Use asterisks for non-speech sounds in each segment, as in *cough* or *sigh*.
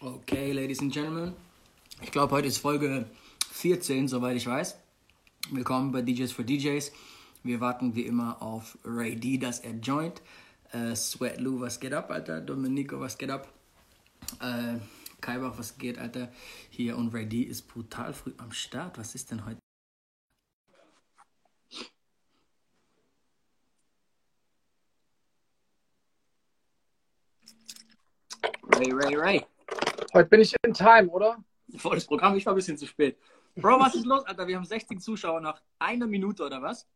Okay, Ladies and Gentlemen. Ich glaube, heute ist Folge 14, soweit ich weiß. Willkommen bei DJs for DJs. Wir warten wie immer auf Ray D, dass er joint. Äh, Sweat Lou, was geht ab, Alter? Domenico, was geht ab? Äh, Kaibach, was geht, Alter? Hier und Ray D ist brutal früh am Start. Was ist denn heute? Ray, Ray, Ray. Heute bin ich in Time, oder? Volles Programm, ich war ein bisschen zu spät. Bro, was ist los, Alter? Wir haben 60 Zuschauer nach einer Minute oder was?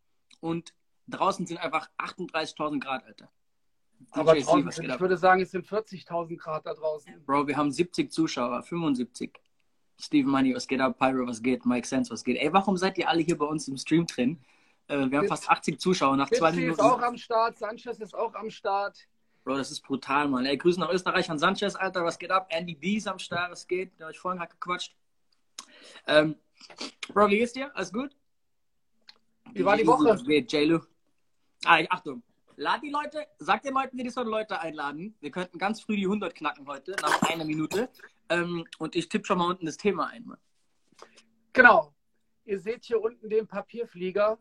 Und draußen sind einfach 38.000 Grad, Alter. Aber DJ draußen sind, ich würde sagen, es sind 40.000 Grad da draußen. Bro, wir haben 70 Zuschauer, 75. Steven Money, was geht ab? Pyro, was geht? Mike Sense, was geht? Ey, warum seid ihr alle hier bei uns im Stream drin? Äh, wir haben Witz- fast 80 Zuschauer nach zwei Fitzi ist Minuten. auch am Start, Sanchez ist auch am Start. Bro, das ist brutal, Mann. Ey, Grüße nach Österreich an Sanchez, Alter, was geht ab? Andy D ist am Start, was geht? Der hab ich vorhin gerade gequatscht. Ähm, Bro, wie geht's dir? Alles gut? Wie war die Woche? Geht? Ah, Achtung. Lad die Leute, sag den Leuten, wie die sollen Leute einladen. Wir könnten ganz früh die 100 knacken heute, nach einer Minute. Ähm, und ich tippe schon mal unten das Thema ein, Mann. Genau. Ihr seht hier unten den Papierflieger.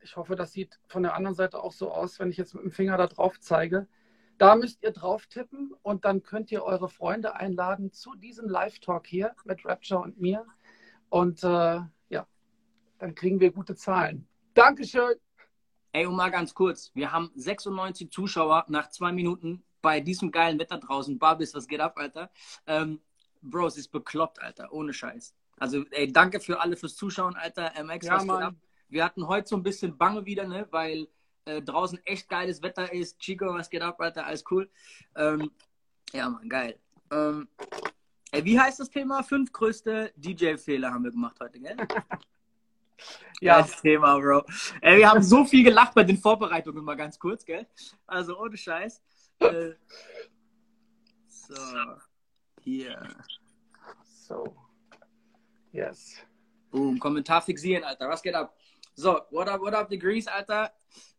Ich hoffe, das sieht von der anderen Seite auch so aus, wenn ich jetzt mit dem Finger da drauf zeige. Da müsst ihr drauf tippen und dann könnt ihr eure Freunde einladen zu diesem Live-Talk hier mit Rapture und mir. Und äh, ja, dann kriegen wir gute Zahlen. Dankeschön. Ey, und mal ganz kurz. Wir haben 96 Zuschauer nach zwei Minuten bei diesem geilen Wetter draußen. Barbis, was geht ab, Alter? Ähm, Bro, es ist bekloppt, Alter. Ohne Scheiß. Also, ey, danke für alle fürs Zuschauen, Alter. MX, Ja, was geht Mann. ab? Wir hatten heute so ein bisschen Bange wieder, ne? Weil äh, draußen echt geiles Wetter ist. Chico, was geht ab, Alter? Alles cool. Ähm, ja, Mann, geil. Ähm, ey, wie heißt das Thema? Fünf größte DJ-Fehler haben wir gemacht heute, gell? *laughs* Ja, Geiles Thema, Bro. Ey, wir haben so viel gelacht bei den Vorbereitungen, mal ganz kurz, gell? Also ohne Scheiß. Äh, so, hier. so. Yes. Boom, Kommentar fixieren, Alter. Was geht ab? So, what up, what up, Degrees, Alter?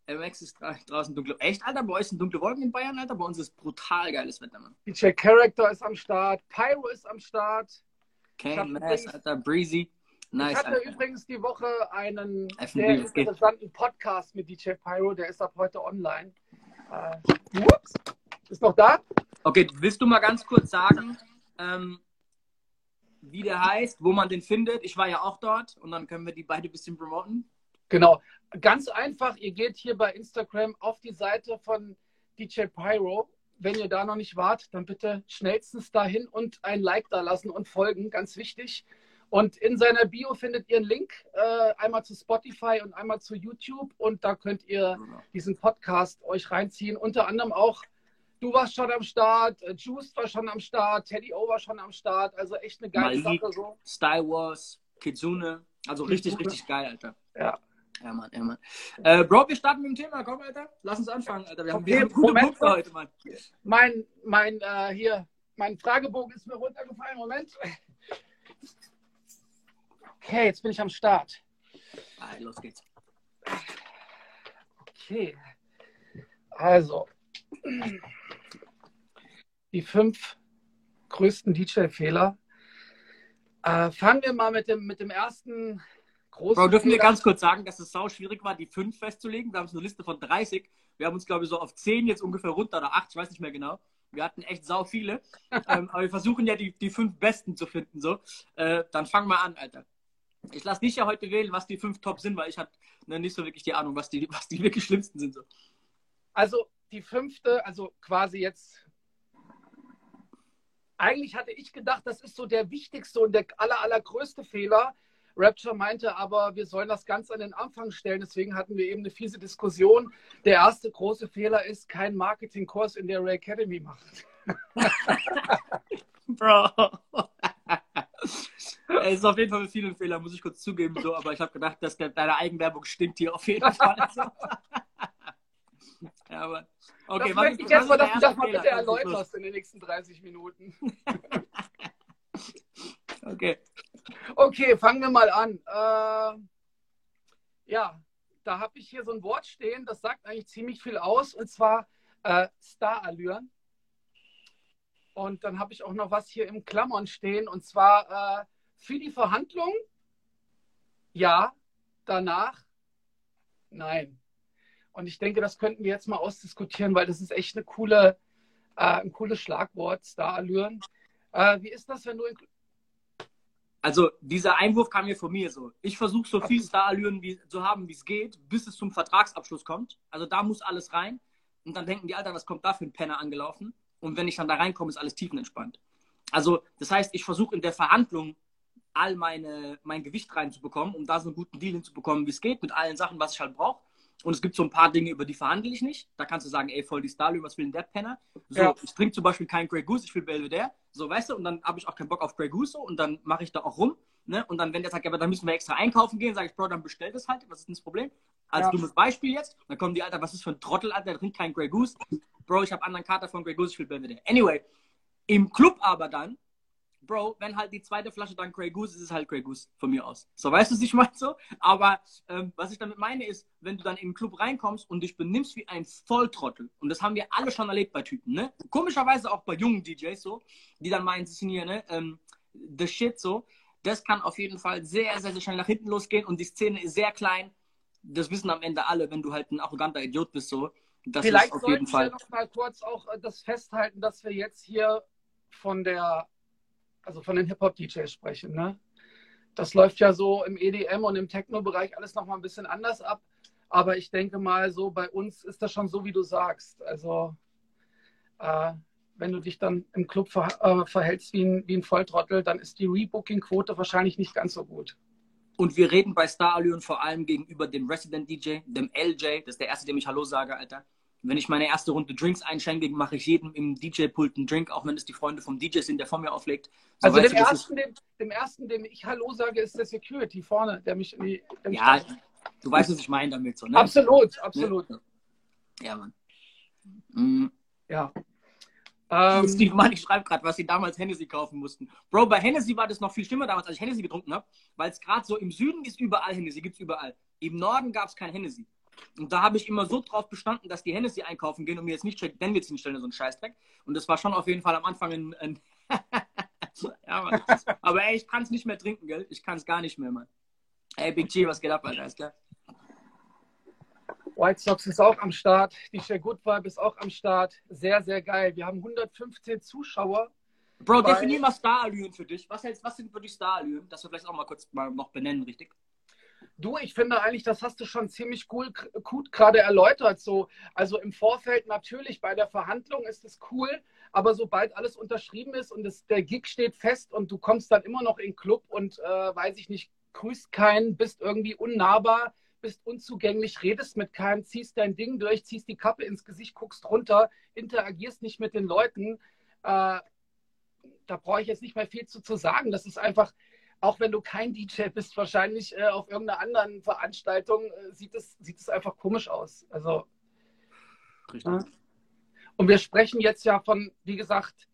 MX ist dra draußen dunkle. Echt, Alter? Bei euch sind dunkle Wolken in Bayern, Alter? Bei uns ist brutal geiles Wetter, Mann. DJ Character ist am Start. Pyro ist am Start. Kane, Mass, Alter, Breezy. Nice, ich hatte Alter. übrigens die Woche einen FNB, sehr interessanten Podcast mit DJ Pyro, der ist ab heute online. Äh, ups, ist noch da? Okay, willst du mal ganz kurz sagen, ähm, wie der heißt, wo man den findet? Ich war ja auch dort und dann können wir die beide ein bisschen promoten. Genau. Ganz einfach, ihr geht hier bei Instagram auf die Seite von DJ Pyro. Wenn ihr da noch nicht wart, dann bitte schnellstens dahin und ein Like da lassen und folgen, ganz wichtig. Und in seiner Bio findet ihr einen Link, äh, einmal zu Spotify und einmal zu YouTube. Und da könnt ihr diesen Podcast euch reinziehen. Unter anderem auch, du warst schon am Start, äh, Juice war schon am Start, Teddy O war schon am Start. Also echt eine geile Malik. Sache so. Style Wars, Kitsune. Also richtig, richtig geil, Alter. Ja. Ja, Mann, ja, Mann. Äh, Bro, wir starten mit dem Thema. Komm, Alter. Lass uns anfangen, Alter. Wir haben, wir haben gute Moment. Punkte heute, Mann. Mein, mein, äh, hier, mein Fragebogen ist mir runtergefallen. Moment. Okay, jetzt bin ich am Start. Ah, los geht's. Okay. Also, die fünf größten DJ-Fehler. Äh, fangen wir mal mit dem, mit dem ersten großen Bro, dürfen wir ganz kurz sagen, dass es sau schwierig war, die fünf festzulegen. Wir haben so eine Liste von 30. Wir haben uns, glaube ich, so auf 10 jetzt ungefähr runter oder 8, ich weiß nicht mehr genau. Wir hatten echt sau viele. *laughs* ähm, aber wir versuchen ja die, die fünf besten zu finden. So. Äh, dann fang mal an, Alter. Ich lasse dich ja heute wählen, was die fünf Top sind, weil ich hatte ne, nicht so wirklich die Ahnung, was die, *laughs* was die wirklich schlimmsten sind. So. Also die fünfte, also quasi jetzt. Eigentlich hatte ich gedacht, das ist so der wichtigste und der aller, allergrößte Fehler. Rapture meinte aber, wir sollen das ganz an den Anfang stellen. Deswegen hatten wir eben eine fiese Diskussion. Der erste große Fehler ist, keinen Marketingkurs in der Ray Academy machen. *laughs* Bro. Es ist auf jeden Fall mit vielen Fehlern, muss ich kurz zugeben, so, aber ich habe gedacht, dass der, deine Eigenwerbung stinkt hier auf jeden Fall. *laughs* Ja, aber. Okay, das möchte ich jetzt mal, dass du das mal bitte erläuterst in den nächsten 30 Minuten. *laughs* Okay. Okay, fangen wir mal an. Äh, ja, da habe ich hier so ein Wort stehen, das sagt eigentlich ziemlich viel aus, und zwar äh, Starallüren. Und dann habe ich auch noch was hier im Klammern stehen. Und zwar äh, für die Verhandlung, ja, danach, nein. Und ich denke, das könnten wir jetzt mal ausdiskutieren, weil das ist echt eine coole, äh, ein cooles Schlagwort, Starallüren. Äh, wie ist das, wenn du in, also dieser Einwurf kam mir von mir so. Ich versuche so viel Starallüren wie, zu haben, wie es geht, bis es zum Vertragsabschluss kommt. Also da muss alles rein. Und dann denken die, Alter, was kommt da für ein Penner angelaufen? Und wenn ich dann da reinkomme, ist alles tiefenentspannt. Also das heißt, ich versuche in der Verhandlung all meine, mein Gewicht reinzubekommen, um da so einen guten Deal hinzubekommen, wie es geht, mit allen Sachen, was ich halt brauche. Und es gibt so ein paar Dinge, über die verhandle ich nicht. Da kannst du sagen, ey, voll die Starlü, was will denn der Penner? So, ja. ich trinke zum Beispiel keinen Grey Goose, ich will Belvedere. So, weißt du, und dann habe ich auch keinen Bock auf Grey Goose und dann mache ich da auch rum. Ne? Und dann, wenn der sagt, ja, aber dann müssen wir extra einkaufen gehen, sage ich, Bro, dann bestell das halt. Was ist denn das Problem? Als ja. dummes Beispiel jetzt. Dann kommen die, Alter, was ist für ein Trottel, Alter, der trinkt keinen Grey Goose. Bro, ich habe anderen Kater von Grey Goose, ich will Belvedere. Anyway, im Club aber dann Bro, wenn halt die zweite Flasche dann Grey Goose ist, ist es halt Grey Goose von mir aus. So, weißt du, was ich meine so? Aber ähm, was ich damit meine ist, wenn du dann in den Club reinkommst und dich benimmst wie ein Volltrottel, und das haben wir alle schon erlebt bei Typen, ne? Komischerweise auch bei jungen DJs so, die dann meinen, sie sind hier, ne? Ähm, the shit so. Das kann auf jeden Fall sehr, sehr, sehr schnell nach hinten losgehen und die Szene ist sehr klein. Das wissen am Ende alle, wenn du halt ein arroganter Idiot bist so. Das Vielleicht ist auf jeden Fall. wir noch mal kurz auch äh, das festhalten, dass wir jetzt hier von der also von den Hip-Hop-DJs sprechen. Ne? Das läuft ja so im EDM und im Techno-Bereich alles nochmal ein bisschen anders ab. Aber ich denke mal, so bei uns ist das schon so, wie du sagst. Also, äh, wenn du dich dann im Club ver äh, verhältst wie ein, wie ein Volltrottel, dann ist die Rebooking-Quote wahrscheinlich nicht ganz so gut. Und wir reden bei Star Allure vor allem gegenüber dem Resident DJ, dem LJ, das ist der erste, dem ich Hallo sage, Alter. Wenn ich meine erste Runde Drinks einschenke, mache ich jedem im DJ-Pult einen Drink, auch wenn es die Freunde vom DJ sind, der vor mir auflegt. So also dem, du, ersten, dem, dem, ersten, dem ich Hallo sage, ist der Security vorne, der mich... Die, der mich ja, du weißt, was ich meine damit. So, ne? Absolut, absolut. Ja, ja Mann. Mhm. Ja. Ähm, Steve Mann, ich schreibe gerade, was sie damals Hennessy kaufen mussten. Bro, bei Hennessy war das noch viel schlimmer damals, als ich Hennessy getrunken habe, weil es gerade so im Süden ist überall Hennessy, gibt es überall. Im Norden gab es kein Hennessy. Und da habe ich immer so drauf bestanden, dass die Hennessy einkaufen gehen und mir jetzt nicht Jack Daniels hinstellen, so ein Scheißdreck. Und das war schon auf jeden Fall am Anfang ein. ein *laughs* ja, Mann. Aber ey, ich kann es nicht mehr trinken, gell? Ich kann es gar nicht mehr, Mann. Ey, Big G, was geht ab, Alter? Ist klar. White Sox ist auch am Start. Die Share Good Vibe ist auch am Start. Sehr, sehr geil. Wir haben 115 Zuschauer. Bro, definier mal Star-Allüren für dich. Was, hältst, was sind für dich Star-Allüren? Dass wir vielleicht auch mal kurz mal noch benennen, richtig? Du, ich finde eigentlich, das hast du schon ziemlich cool, gut gerade erläutert. So, also im Vorfeld natürlich bei der Verhandlung ist es cool, aber sobald alles unterschrieben ist und es, der Gig steht fest und du kommst dann immer noch in den Club und äh, weiß ich nicht, grüßt keinen, bist irgendwie unnahbar, bist unzugänglich, redest mit keinem, ziehst dein Ding durch, ziehst die Kappe ins Gesicht, guckst runter, interagierst nicht mit den Leuten. Äh, da brauche ich jetzt nicht mehr viel zu, zu sagen. Das ist einfach, auch wenn du kein DJ bist, wahrscheinlich äh, auf irgendeiner anderen Veranstaltung, äh, sieht, es, sieht es einfach komisch aus. Also. Richtig. Ja. Und wir sprechen jetzt ja von, wie gesagt,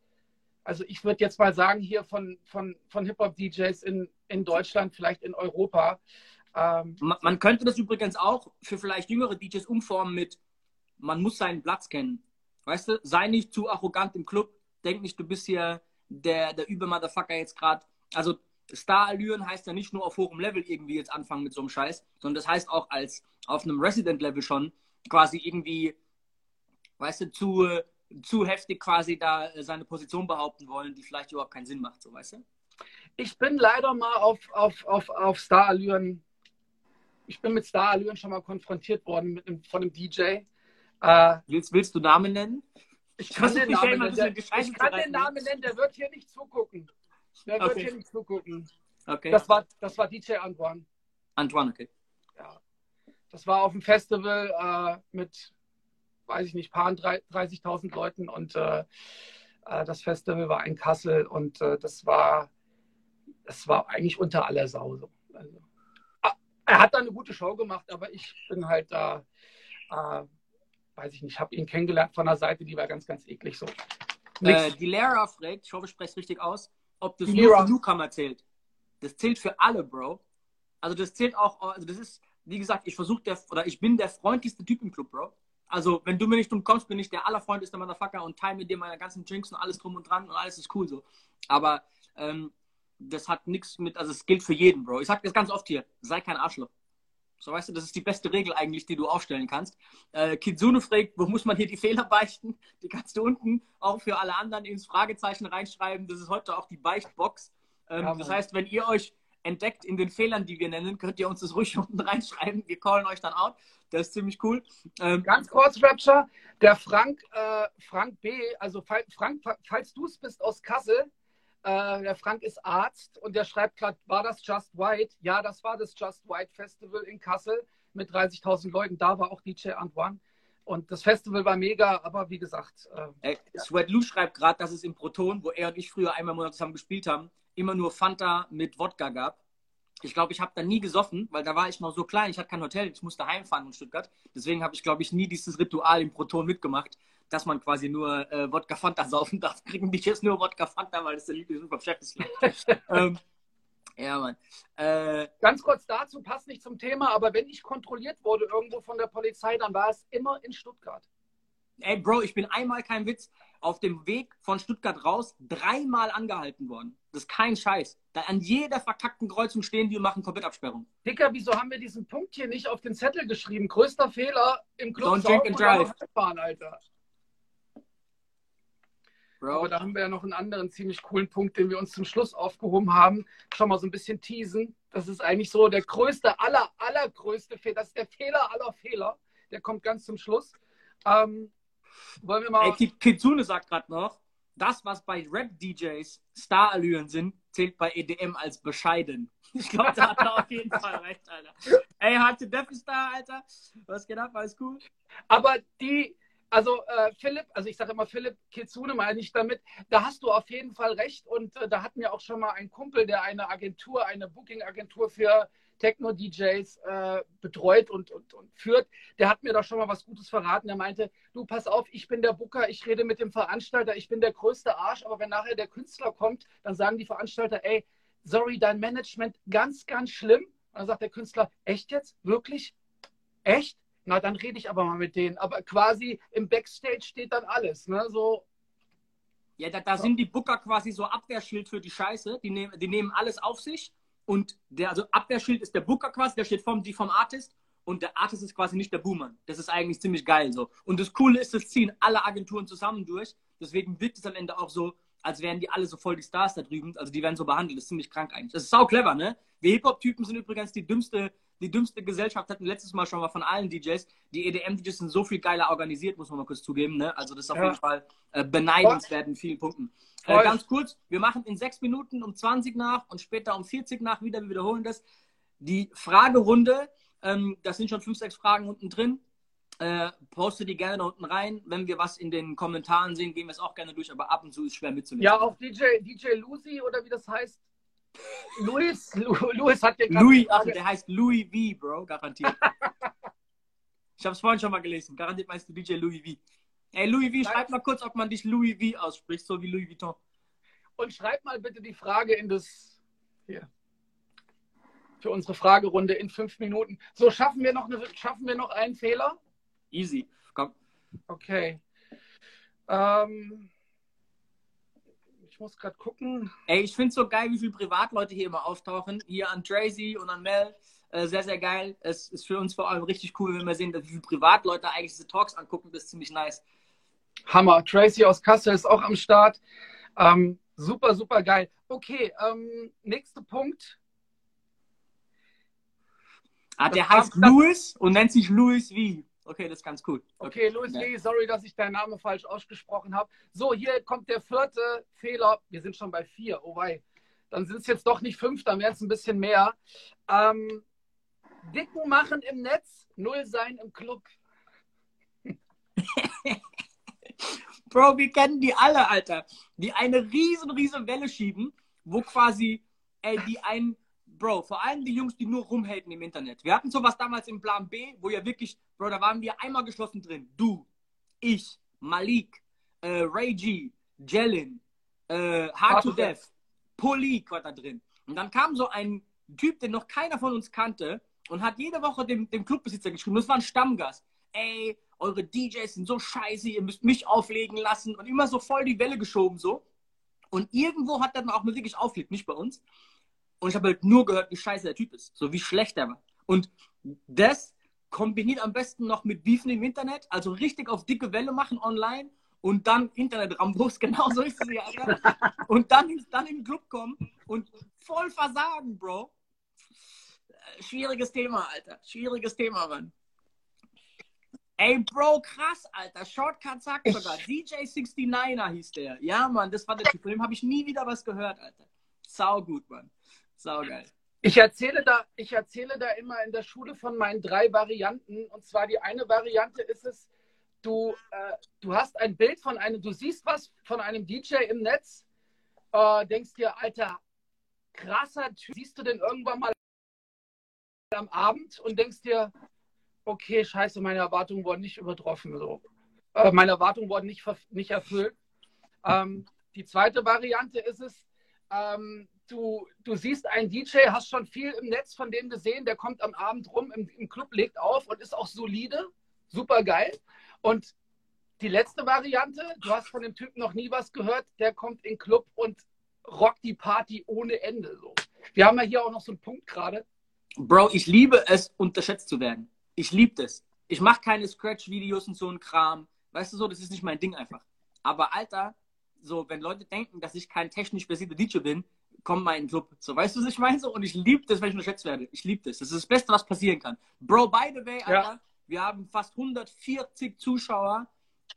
also ich würde jetzt mal sagen, hier von, von, von Hip-Hop-DJs in, in Deutschland, vielleicht in Europa. Ähm, man, man, könnte das übrigens auch für vielleicht jüngere DJs umformen mit, man muss seinen Platz kennen. Weißt du, sei nicht zu arrogant im Club, denk nicht, du bist hier der, der Über-Motherfucker jetzt gerade. Also Star-Allüren heißt ja nicht nur auf hohem Level irgendwie jetzt anfangen mit so einem Scheiß, sondern das heißt auch als auf einem Resident-Level schon quasi irgendwie, weißt du, zu, zu heftig quasi da seine Position behaupten wollen, die vielleicht überhaupt keinen Sinn macht, so weißt du? Ich bin leider mal auf, auf, auf, auf Star-Allüren, ich bin mit Star-Allüren schon mal konfrontiert worden mit einem, von einem DJ. Äh, willst, willst du Namen nennen? Ich kann, den Namen, nennen, der, ich kann den Namen nennen, der wird hier nicht zugucken. Wird okay. hier nicht zugucken. Okay. Das war, das war DJ Antoine. Antoine, okay. Ja. Das war auf dem Festival äh, mit, weiß ich nicht, paar 30.000 Leuten und äh, äh, das Festival war in Kassel und äh, das war, das war eigentlich unter aller Sau. So. Also, ah, er hat da eine gute Show gemacht, aber ich bin halt da, äh, weiß ich nicht, habe ihn kennengelernt von der Seite, die war ganz, ganz eklig so. Äh, die Lehrer fragt, ich hoffe, ich spreche es richtig aus, ob das nur für Newcomer zählt. Das zählt für alle, Bro. Also das zählt auch, also das ist, wie gesagt, ich versuche der, oder ich bin der freundlichste Typ im Club, Bro. Also, wenn du mir nicht dumm kommst, bin ich der allerfreundlichste Motherfucker und teile mit dir meine ganzen Drinks und alles drum und dran und alles ist cool so. Aber ähm, das hat nichts mit, also es gilt für jeden, Bro. Ich sag das ganz oft hier, sei kein Arschloch. So weißt du, das ist die beste Regel eigentlich, die du aufstellen kannst. Äh, Kitsune fragt, wo muss man hier die Fehler beichten? Die kannst du unten auch für alle anderen ins Fragezeichen reinschreiben. Das ist heute auch die Beichtbox. Ähm, ja, das heißt, wenn ihr euch entdeckt in den Fehlern, die wir nennen, könnt ihr uns das ruhig *laughs* unten reinschreiben. Wir callen euch dann out. Das ist ziemlich cool. Ähm, Ganz kurz, Rapture, der Frank, äh, Frank B., also Frank, falls du es bist aus Kassel, äh, der Frank ist Arzt und der schreibt gerade, war das Just White? Ja, das war das Just White Festival in Kassel mit 30.000 Leuten. Da war auch DJ Antoine. Und das Festival war mega, aber wie gesagt. Äh, ja. Sweat Lou schreibt gerade, dass es im Proton, wo er und ich früher einmal im Monat zusammen gespielt haben, immer nur Fanta mit Wodka gab. Ich glaube, ich habe da nie gesoffen, weil da war ich noch so klein. Ich hatte kein Hotel, ich musste heimfahren in Stuttgart. Deswegen habe ich, glaube ich, nie dieses Ritual im Proton mitgemacht dass man quasi nur äh, Wodka Fanta saufen darf, *laughs* kriegen die jetzt nur Wodka Fanta, weil das der Lieblings vom Chef ist. *laughs* ähm, ja, Mann. Äh, Ganz kurz dazu, passt nicht zum Thema, aber wenn ich kontrolliert wurde irgendwo von der Polizei, dann war es immer in Stuttgart. Ey, Bro, ich bin einmal, kein Witz, auf dem Weg von Stuttgart raus dreimal angehalten worden. Das ist kein Scheiß. Da an jeder verkackten Kreuzung stehen die und machen Komplettabsperrung. Dicker, wieso haben wir diesen Punkt hier nicht auf den Zettel geschrieben? Größter Fehler im Club Don't drink and drive. Fahren, Alter. Bro. Aber da haben wir ja noch einen anderen ziemlich coolen Punkt, den wir uns zum Schluss aufgehoben haben. Schon mal so ein bisschen teasen. Das ist eigentlich so der größte, aller, allergrößte Fehler. Das ist der Fehler aller Fehler. Der kommt ganz zum Schluss. Ähm, wollen wir mal. Ey, Kitsune sagt gerade noch, das, was bei Rap-DJs Starallüren sind, zählt bei EDM als bescheiden. *laughs* Ich glaube, da hat er auf jeden Fall recht, Alter. Ey, hatte Death Star, Alter. Was geht ab? Alles cool? Aber die, also äh, Philipp, also ich sage immer Philipp Kitsune meine ich damit, da hast du auf jeden Fall recht und äh, da hat mir auch schon mal ein Kumpel, der eine Agentur, eine Booking-Agentur für Techno-DJs äh, betreut und, und, und führt, der hat mir da schon mal was Gutes verraten. Er meinte, du pass auf, ich bin der Booker, ich rede mit dem Veranstalter, ich bin der größte Arsch, aber wenn nachher der Künstler kommt, dann sagen die Veranstalter, ey, sorry, dein Management ganz, ganz schlimm. Und dann sagt der Künstler, echt jetzt? Wirklich? Echt? Na, dann rede ich aber mal mit denen. Aber quasi im Backstage steht dann alles. Ne? So. Ja, da, da sind die Booker quasi so Abwehrschild für die Scheiße. Die, nehm, die nehmen alles auf sich. Und der, also Abwehrschild ist der Booker quasi, der steht vom, die vom Artist. Und der Artist ist quasi nicht der Boomer. Das ist eigentlich ziemlich geil so. Und das Coole ist, das ziehen alle Agenturen zusammen durch. Deswegen wirkt es am Ende auch so, als wären die alle so voll die Stars da drüben. Also die werden so behandelt. Das ist ziemlich krank eigentlich. Das ist sau clever, ne? Wir Hip-Hop-Typen sind übrigens die dümmste die dümmste Gesellschaft hatten letztes Mal schon mal von allen DJs. Die EDM-DJs sind so viel geiler organisiert, muss man mal kurz zugeben. Ne? Also das ist auf ja. jeden Fall äh, beneidenswert in vielen Punkten. Äh, ganz kurz, wir machen in sechs Minuten um 20 nach und später um 40 nach wieder, wir wiederholen das. Die Fragerunde, ähm, das sind schon fünf, sechs Fragen unten drin. Äh, poste die gerne da unten rein. Wenn wir was in den Kommentaren sehen, gehen wir es auch gerne durch, aber ab und zu ist es schwer mitzunehmen. Ja, auf DJ, DJ Lucy oder wie das heißt, Louis, Louis hat dir Louis, also der heißt Louis V, Bro, garantiert. ich habe es vorhin schon mal gelesen. Garantiert meinst du DJ Louis V. Ey, Louis V, schreib mal kurz, ob man dich Louis V ausspricht, so wie Louis Vuitton. Und schreib mal bitte die Frage in das. Hier. Für unsere Fragerunde in fünf Minuten. So, schaffen wir noch, eine, schaffen wir noch einen Fehler? Easy. Komm. Okay. Ähm, muss gerade gucken. Ey, ich finde es so geil, wie viele Privatleute hier immer auftauchen. Hier an Tracy und an Mel. Äh, sehr, sehr geil. Es ist für uns vor allem richtig cool, wenn wir sehen, wie viele Privatleute eigentlich diese Talks angucken. Das ist ziemlich nice. Hammer. Tracy aus Kassel ist auch am Start. Ähm, super, super geil. Okay, ähm, nächster Punkt. Ah, der das heißt Louis und nennt sich Louis wie. Okay, das ist ganz cool. Okay, okay Louis Lee, sorry, dass ich deinen Namen falsch ausgesprochen habe. So, hier kommt der vierte Fehler. Wir sind schon bei vier. Oh wei. Dann sind es jetzt doch nicht fünf, dann wären es ein bisschen mehr. Ähm, Dicken machen im Netz, null sein im Club. *laughs* Bro, wir kennen die alle, Alter. Die eine riesen, riesen Welle schieben, wo quasi, ey, die einen Bro, vor allem die Jungs, die nur rumhaten im Internet. Wir hatten sowas damals im Plan B, wo ja wirklich, Bro, da waren wir einmal geschlossen drin. Du, ich, Malik, äh, Ray G, Jellin, äh, Hard to Death, Polik war da drin. Und dann kam so ein Typ, den noch keiner von uns kannte und hat jede Woche dem, dem Clubbesitzer geschrieben, das war ein Stammgast. Ey, eure DJs sind so scheiße, ihr müsst mich auflegen lassen und immer so voll die Welle geschoben so. Und irgendwo hat er dann auch mal wirklich aufgelegt, nicht bei uns. Und ich habe halt nur gehört, wie scheiße der Typ ist, so wie schlecht er war. Und das kombiniert am besten noch mit Beefen im Internet, also richtig auf dicke Welle machen online und dann Internet-Rambos, *laughs* genau so ist es ja, Alter. Und dann, dann in den Club kommen und voll versagen, Bro. Schwieriges Thema, Alter. Schwieriges Thema, Mann. Ey, Bro, krass, Alter. Shortcut sagt sogar. DJ69er hieß der. Ja, Mann, das war der Typ. Von dem habe ich nie wieder was gehört, Alter. Sau gut, Mann. Sau geil. Ich erzähle, da, ich erzähle da immer in der Schule von meinen drei Varianten. Und zwar die eine Variante ist es, du, äh, du hast ein Bild von einem, du siehst was von einem DJ im Netz, äh, denkst dir, Alter, krasser Typ, siehst du den irgendwann mal am Abend und denkst dir, okay, scheiße, meine Erwartungen wurden nicht übertroffen. So. Äh, meine Erwartungen wurden nicht, nicht erfüllt. Ähm, die zweite Variante ist es, ähm, du, du siehst einen DJ, hast schon viel im Netz von dem gesehen, der kommt am Abend rum im, im Club, legt auf und ist auch solide, super geil. Und die letzte Variante, du hast von dem Typen noch nie was gehört, der kommt in den Club und rockt die Party ohne Ende. So. Wir haben ja hier auch noch so einen Punkt gerade. Bro, ich liebe es, unterschätzt zu werden. Ich liebe das. Ich mache keine Scratch-Videos und so ein Kram. Weißt du so, das ist nicht mein Ding einfach. Aber Alter, so, wenn Leute denken, dass ich kein technisch versierter DJ bin, komm mal in den Club. So, weißt du, was ich meine? So, und ich liebe das, wenn ich unterschätzt werde. Ich liebe das. Das ist das Beste, was passieren kann. Bro, by the way, Alter, ja. wir haben fast 140 Zuschauer.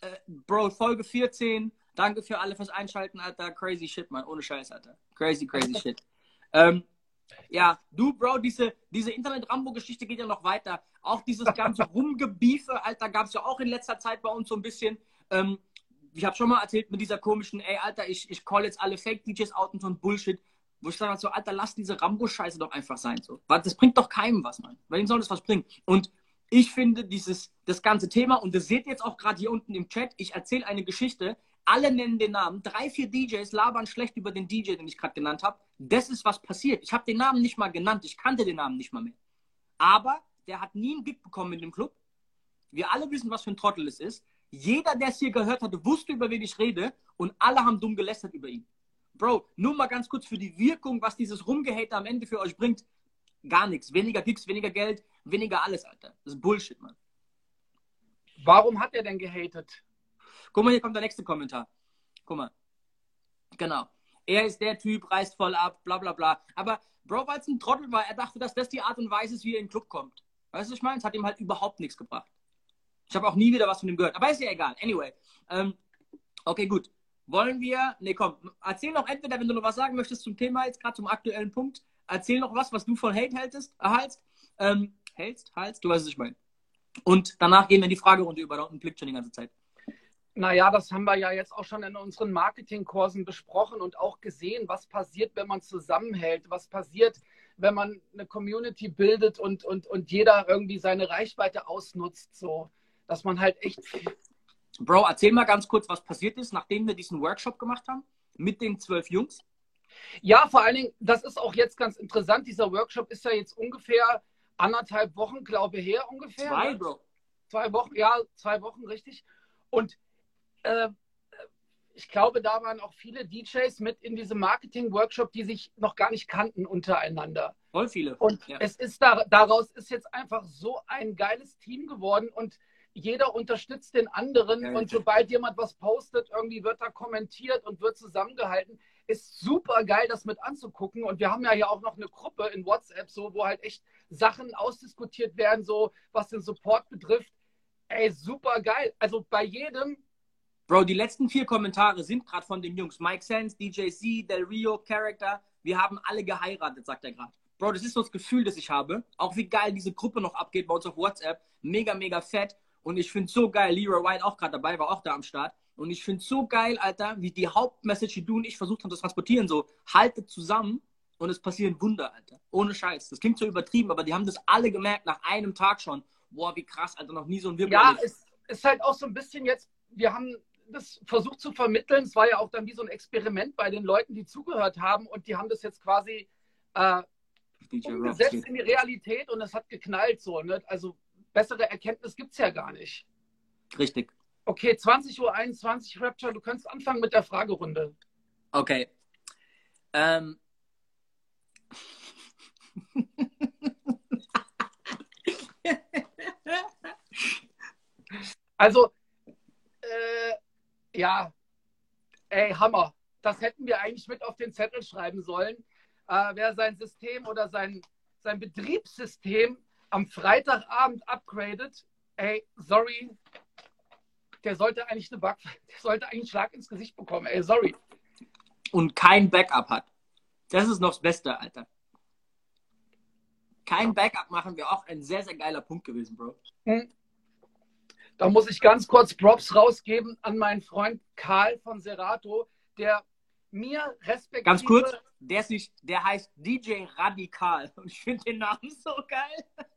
Äh, Bro, Folge 14. Danke für alle fürs Einschalten, Alter. Crazy shit, man. Ohne Scheiß, Alter. Crazy, crazy *laughs* shit. Ähm, ja, du, Bro, diese, diese Internet-Rambo-Geschichte geht ja noch weiter. Auch dieses ganze *laughs* Rumgebiefe, Alter, gab es ja auch in letzter Zeit bei uns so ein bisschen. Ähm, ich habe schon mal erzählt mit dieser komischen, ey, Alter, ich, ich call jetzt alle Fake-DJs out und so ein Bullshit. Wo ich sage so, Alter, lass diese Rambo-Scheiße doch einfach sein. So. Das bringt doch keinem was, Mann. Wem soll das was bringen? Und ich finde dieses, das ganze Thema, und das seht ihr jetzt auch gerade hier unten im Chat, ich erzähle eine Geschichte, alle nennen den Namen, drei, vier DJs labern schlecht über den DJ, den ich gerade genannt habe. Das ist was passiert. Ich habe den Namen nicht mal genannt, ich kannte den Namen nicht mal mehr. Aber der hat nie einen Gig bekommen in dem Club. Wir alle wissen, was für ein Trottel es ist. Jeder, der es hier gehört hatte, wusste, über wen ich rede und alle haben dumm gelästert über ihn. Bro, nur mal ganz kurz für die Wirkung, was dieses Rumgehate am Ende für euch bringt. Gar nichts. Weniger Gigs, weniger Geld, weniger alles, Alter. Das ist Bullshit, Mann. Warum hat er denn gehatet? Guck mal, hier kommt der nächste Kommentar. Guck mal. Genau. Er ist der Typ, reißt voll ab, bla bla bla. Aber Bro, weil es ein Trottel war, er dachte, dass das die Art und Weise ist, wie er in den Club kommt. Weißt du, was ich meine? Es hat ihm halt überhaupt nichts gebracht. Ich habe auch nie wieder was von ihm gehört. Aber ist ja egal. Anyway. Ähm, okay, gut. Wollen wir. Nee, komm. Erzähl noch entweder, wenn du noch was sagen möchtest zum Thema jetzt, gerade zum aktuellen Punkt. Erzähl noch was, was du von Hate hältst, erhaltst. Ähm, hältst, hältst, du weißt, was ich meine. Und danach gehen wir in die Fragerunde über. Unten blickt schon die ganze Zeit. Naja, das haben wir ja jetzt auch schon in unseren Marketingkursen besprochen und auch gesehen, was passiert, wenn man zusammenhält, was passiert, wenn man eine Community bildet und, und, und jeder irgendwie seine Reichweite ausnutzt. So dass man halt echt. Bro, erzähl mal ganz kurz, was passiert ist, nachdem wir diesen Workshop gemacht haben mit den zwölf Jungs. Ja, vor allen Dingen, das ist auch jetzt ganz interessant. Dieser Workshop ist ja jetzt ungefähr anderthalb Wochen, glaube ich, her ungefähr. Zwei, ne? Bro. Zwei Wochen, ja, zwei Wochen, richtig. Und äh, ich glaube, da waren auch viele DJs mit in diesem Marketing-Workshop, die sich noch gar nicht kannten untereinander. Voll viele. Und ja. es ist da, daraus ist jetzt einfach so ein geiles Team geworden und jeder unterstützt den anderen ja, und sobald jemand was postet, irgendwie wird da kommentiert und wird zusammengehalten. Ist super geil, das mit anzugucken. Und wir haben ja hier auch noch eine Gruppe in WhatsApp, so, wo halt echt Sachen ausdiskutiert werden, so was den Support betrifft. Ey, super geil. Also bei jedem. Bro, die letzten vier Kommentare sind gerade von den Jungs. Mike Sands, DJ C, Del Rio, Character. Wir haben alle geheiratet, sagt er gerade. Bro, das ist so das Gefühl, das ich habe. Auch wie geil diese Gruppe noch abgeht bei uns auf WhatsApp. Mega, mega fett. Und ich finde so geil, Leroy White auch gerade dabei, war auch da am Start. Und ich finde so geil, Alter, wie die Hauptmessage, die du und ich versucht haben zu transportieren, so, haltet zusammen und es passieren Wunder, Alter. Ohne Scheiß. Das klingt so übertrieben, aber die haben das alle gemerkt nach einem Tag schon. Boah, wie krass, Alter, noch nie so ein Wirbel. Ja, es ist halt auch so ein bisschen jetzt, wir haben das versucht zu vermitteln. Es war ja auch dann wie so ein Experiment bei den Leuten, die zugehört haben und die haben das jetzt quasi äh, umgesetzt in die Realität und es hat geknallt so. Ne? Also bessere Erkenntnis gibt es ja gar nicht. Richtig. Okay, 20.21 Uhr, Rapture, du kannst anfangen mit der Fragerunde. Okay. Ähm. *laughs* Also, äh, ja, ey, Hammer. Das hätten wir eigentlich mit auf den Zettel schreiben sollen. Äh, wer sein System oder sein, sein Betriebssystem am Freitagabend upgradet, ey, sorry, der sollte eigentlich eine Bug, *laughs* der sollte eigentlich einen Schlag ins Gesicht bekommen, ey, sorry. Und kein Backup hat. Das ist noch das Beste, Alter. Kein Backup machen wäre auch ein sehr, sehr geiler Punkt gewesen, Bro. Hm. Da muss ich ganz kurz Props rausgeben an meinen Freund Karl von Serato, der mir respektive. Ganz kurz, der, sich, der heißt DJ Radikal und ich finde den Namen so geil.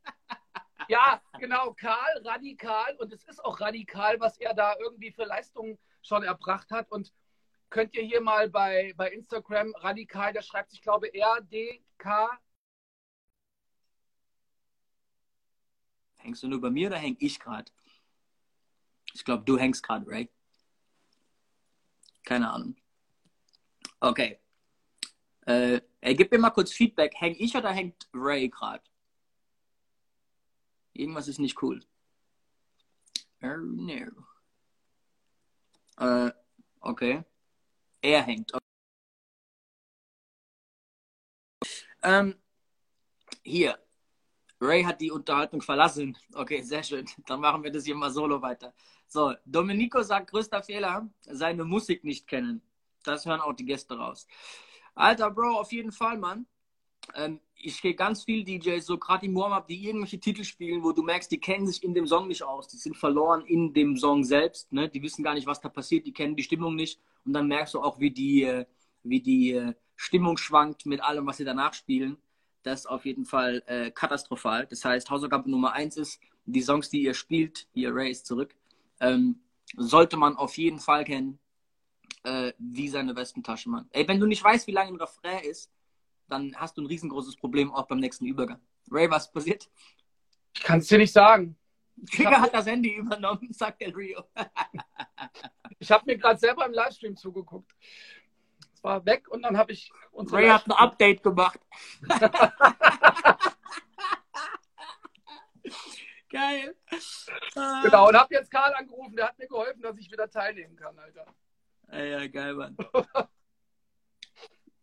Ja, genau, Karl, radikal. Und es ist auch radikal, was er da irgendwie für Leistungen schon erbracht hat. Und könnt ihr hier mal bei, bei Instagram radikal, der schreibt sich, glaube ich, R-D-K. Hängst du nur bei mir oder häng ich gerade? Ich glaube, du hängst gerade, Ray. Keine Ahnung. Okay. Äh, ey, gib mir mal kurz Feedback. Häng ich oder hängt Ray gerade? Irgendwas ist nicht cool. Oh, no. Äh, okay. Er hängt. Okay. Ähm, hier. Ray hat die Unterhaltung verlassen. Okay, sehr schön. Dann machen wir das hier mal solo weiter. So, Domenico sagt, größter Fehler, seine Musik nicht kennen. Das hören auch die Gäste raus. Alter Bro, auf jeden Fall, Mann. Ähm, ich gehe ganz viel DJs, so gerade im Warm-Up, die irgendwelche Titel spielen, wo du merkst, die kennen sich in dem Song nicht aus. Die sind verloren in dem Song selbst. Ne? Die wissen gar nicht, was da passiert. Die kennen die Stimmung nicht. Und dann merkst du auch, wie die, äh, wie die äh, Stimmung schwankt mit allem, was sie danach spielen. Das ist auf jeden Fall äh, katastrophal. Das heißt, Hausaufgabe Nummer eins ist, die Songs, die ihr spielt, hier Ray ist zurück, ähm, sollte man auf jeden Fall kennen, äh, wie seine Westentasche, Mann. Ey, wenn du nicht weißt, wie lange ein Refrain ist, dann hast du ein riesengroßes Problem auch beim nächsten Übergang. Ray, was passiert? Ich kann es dir nicht sagen. Trigger hat das Handy übernommen, *laughs* sagt der Rio. *laughs* ich habe mir gerade selber im Livestream zugeguckt. Es war weg und dann habe ich Ray hat ein Update gemacht. *laughs* Geil. Genau, und habe jetzt Karl angerufen, der hat mir geholfen, dass ich wieder teilnehmen kann, Alter. Ja, geil, Mann.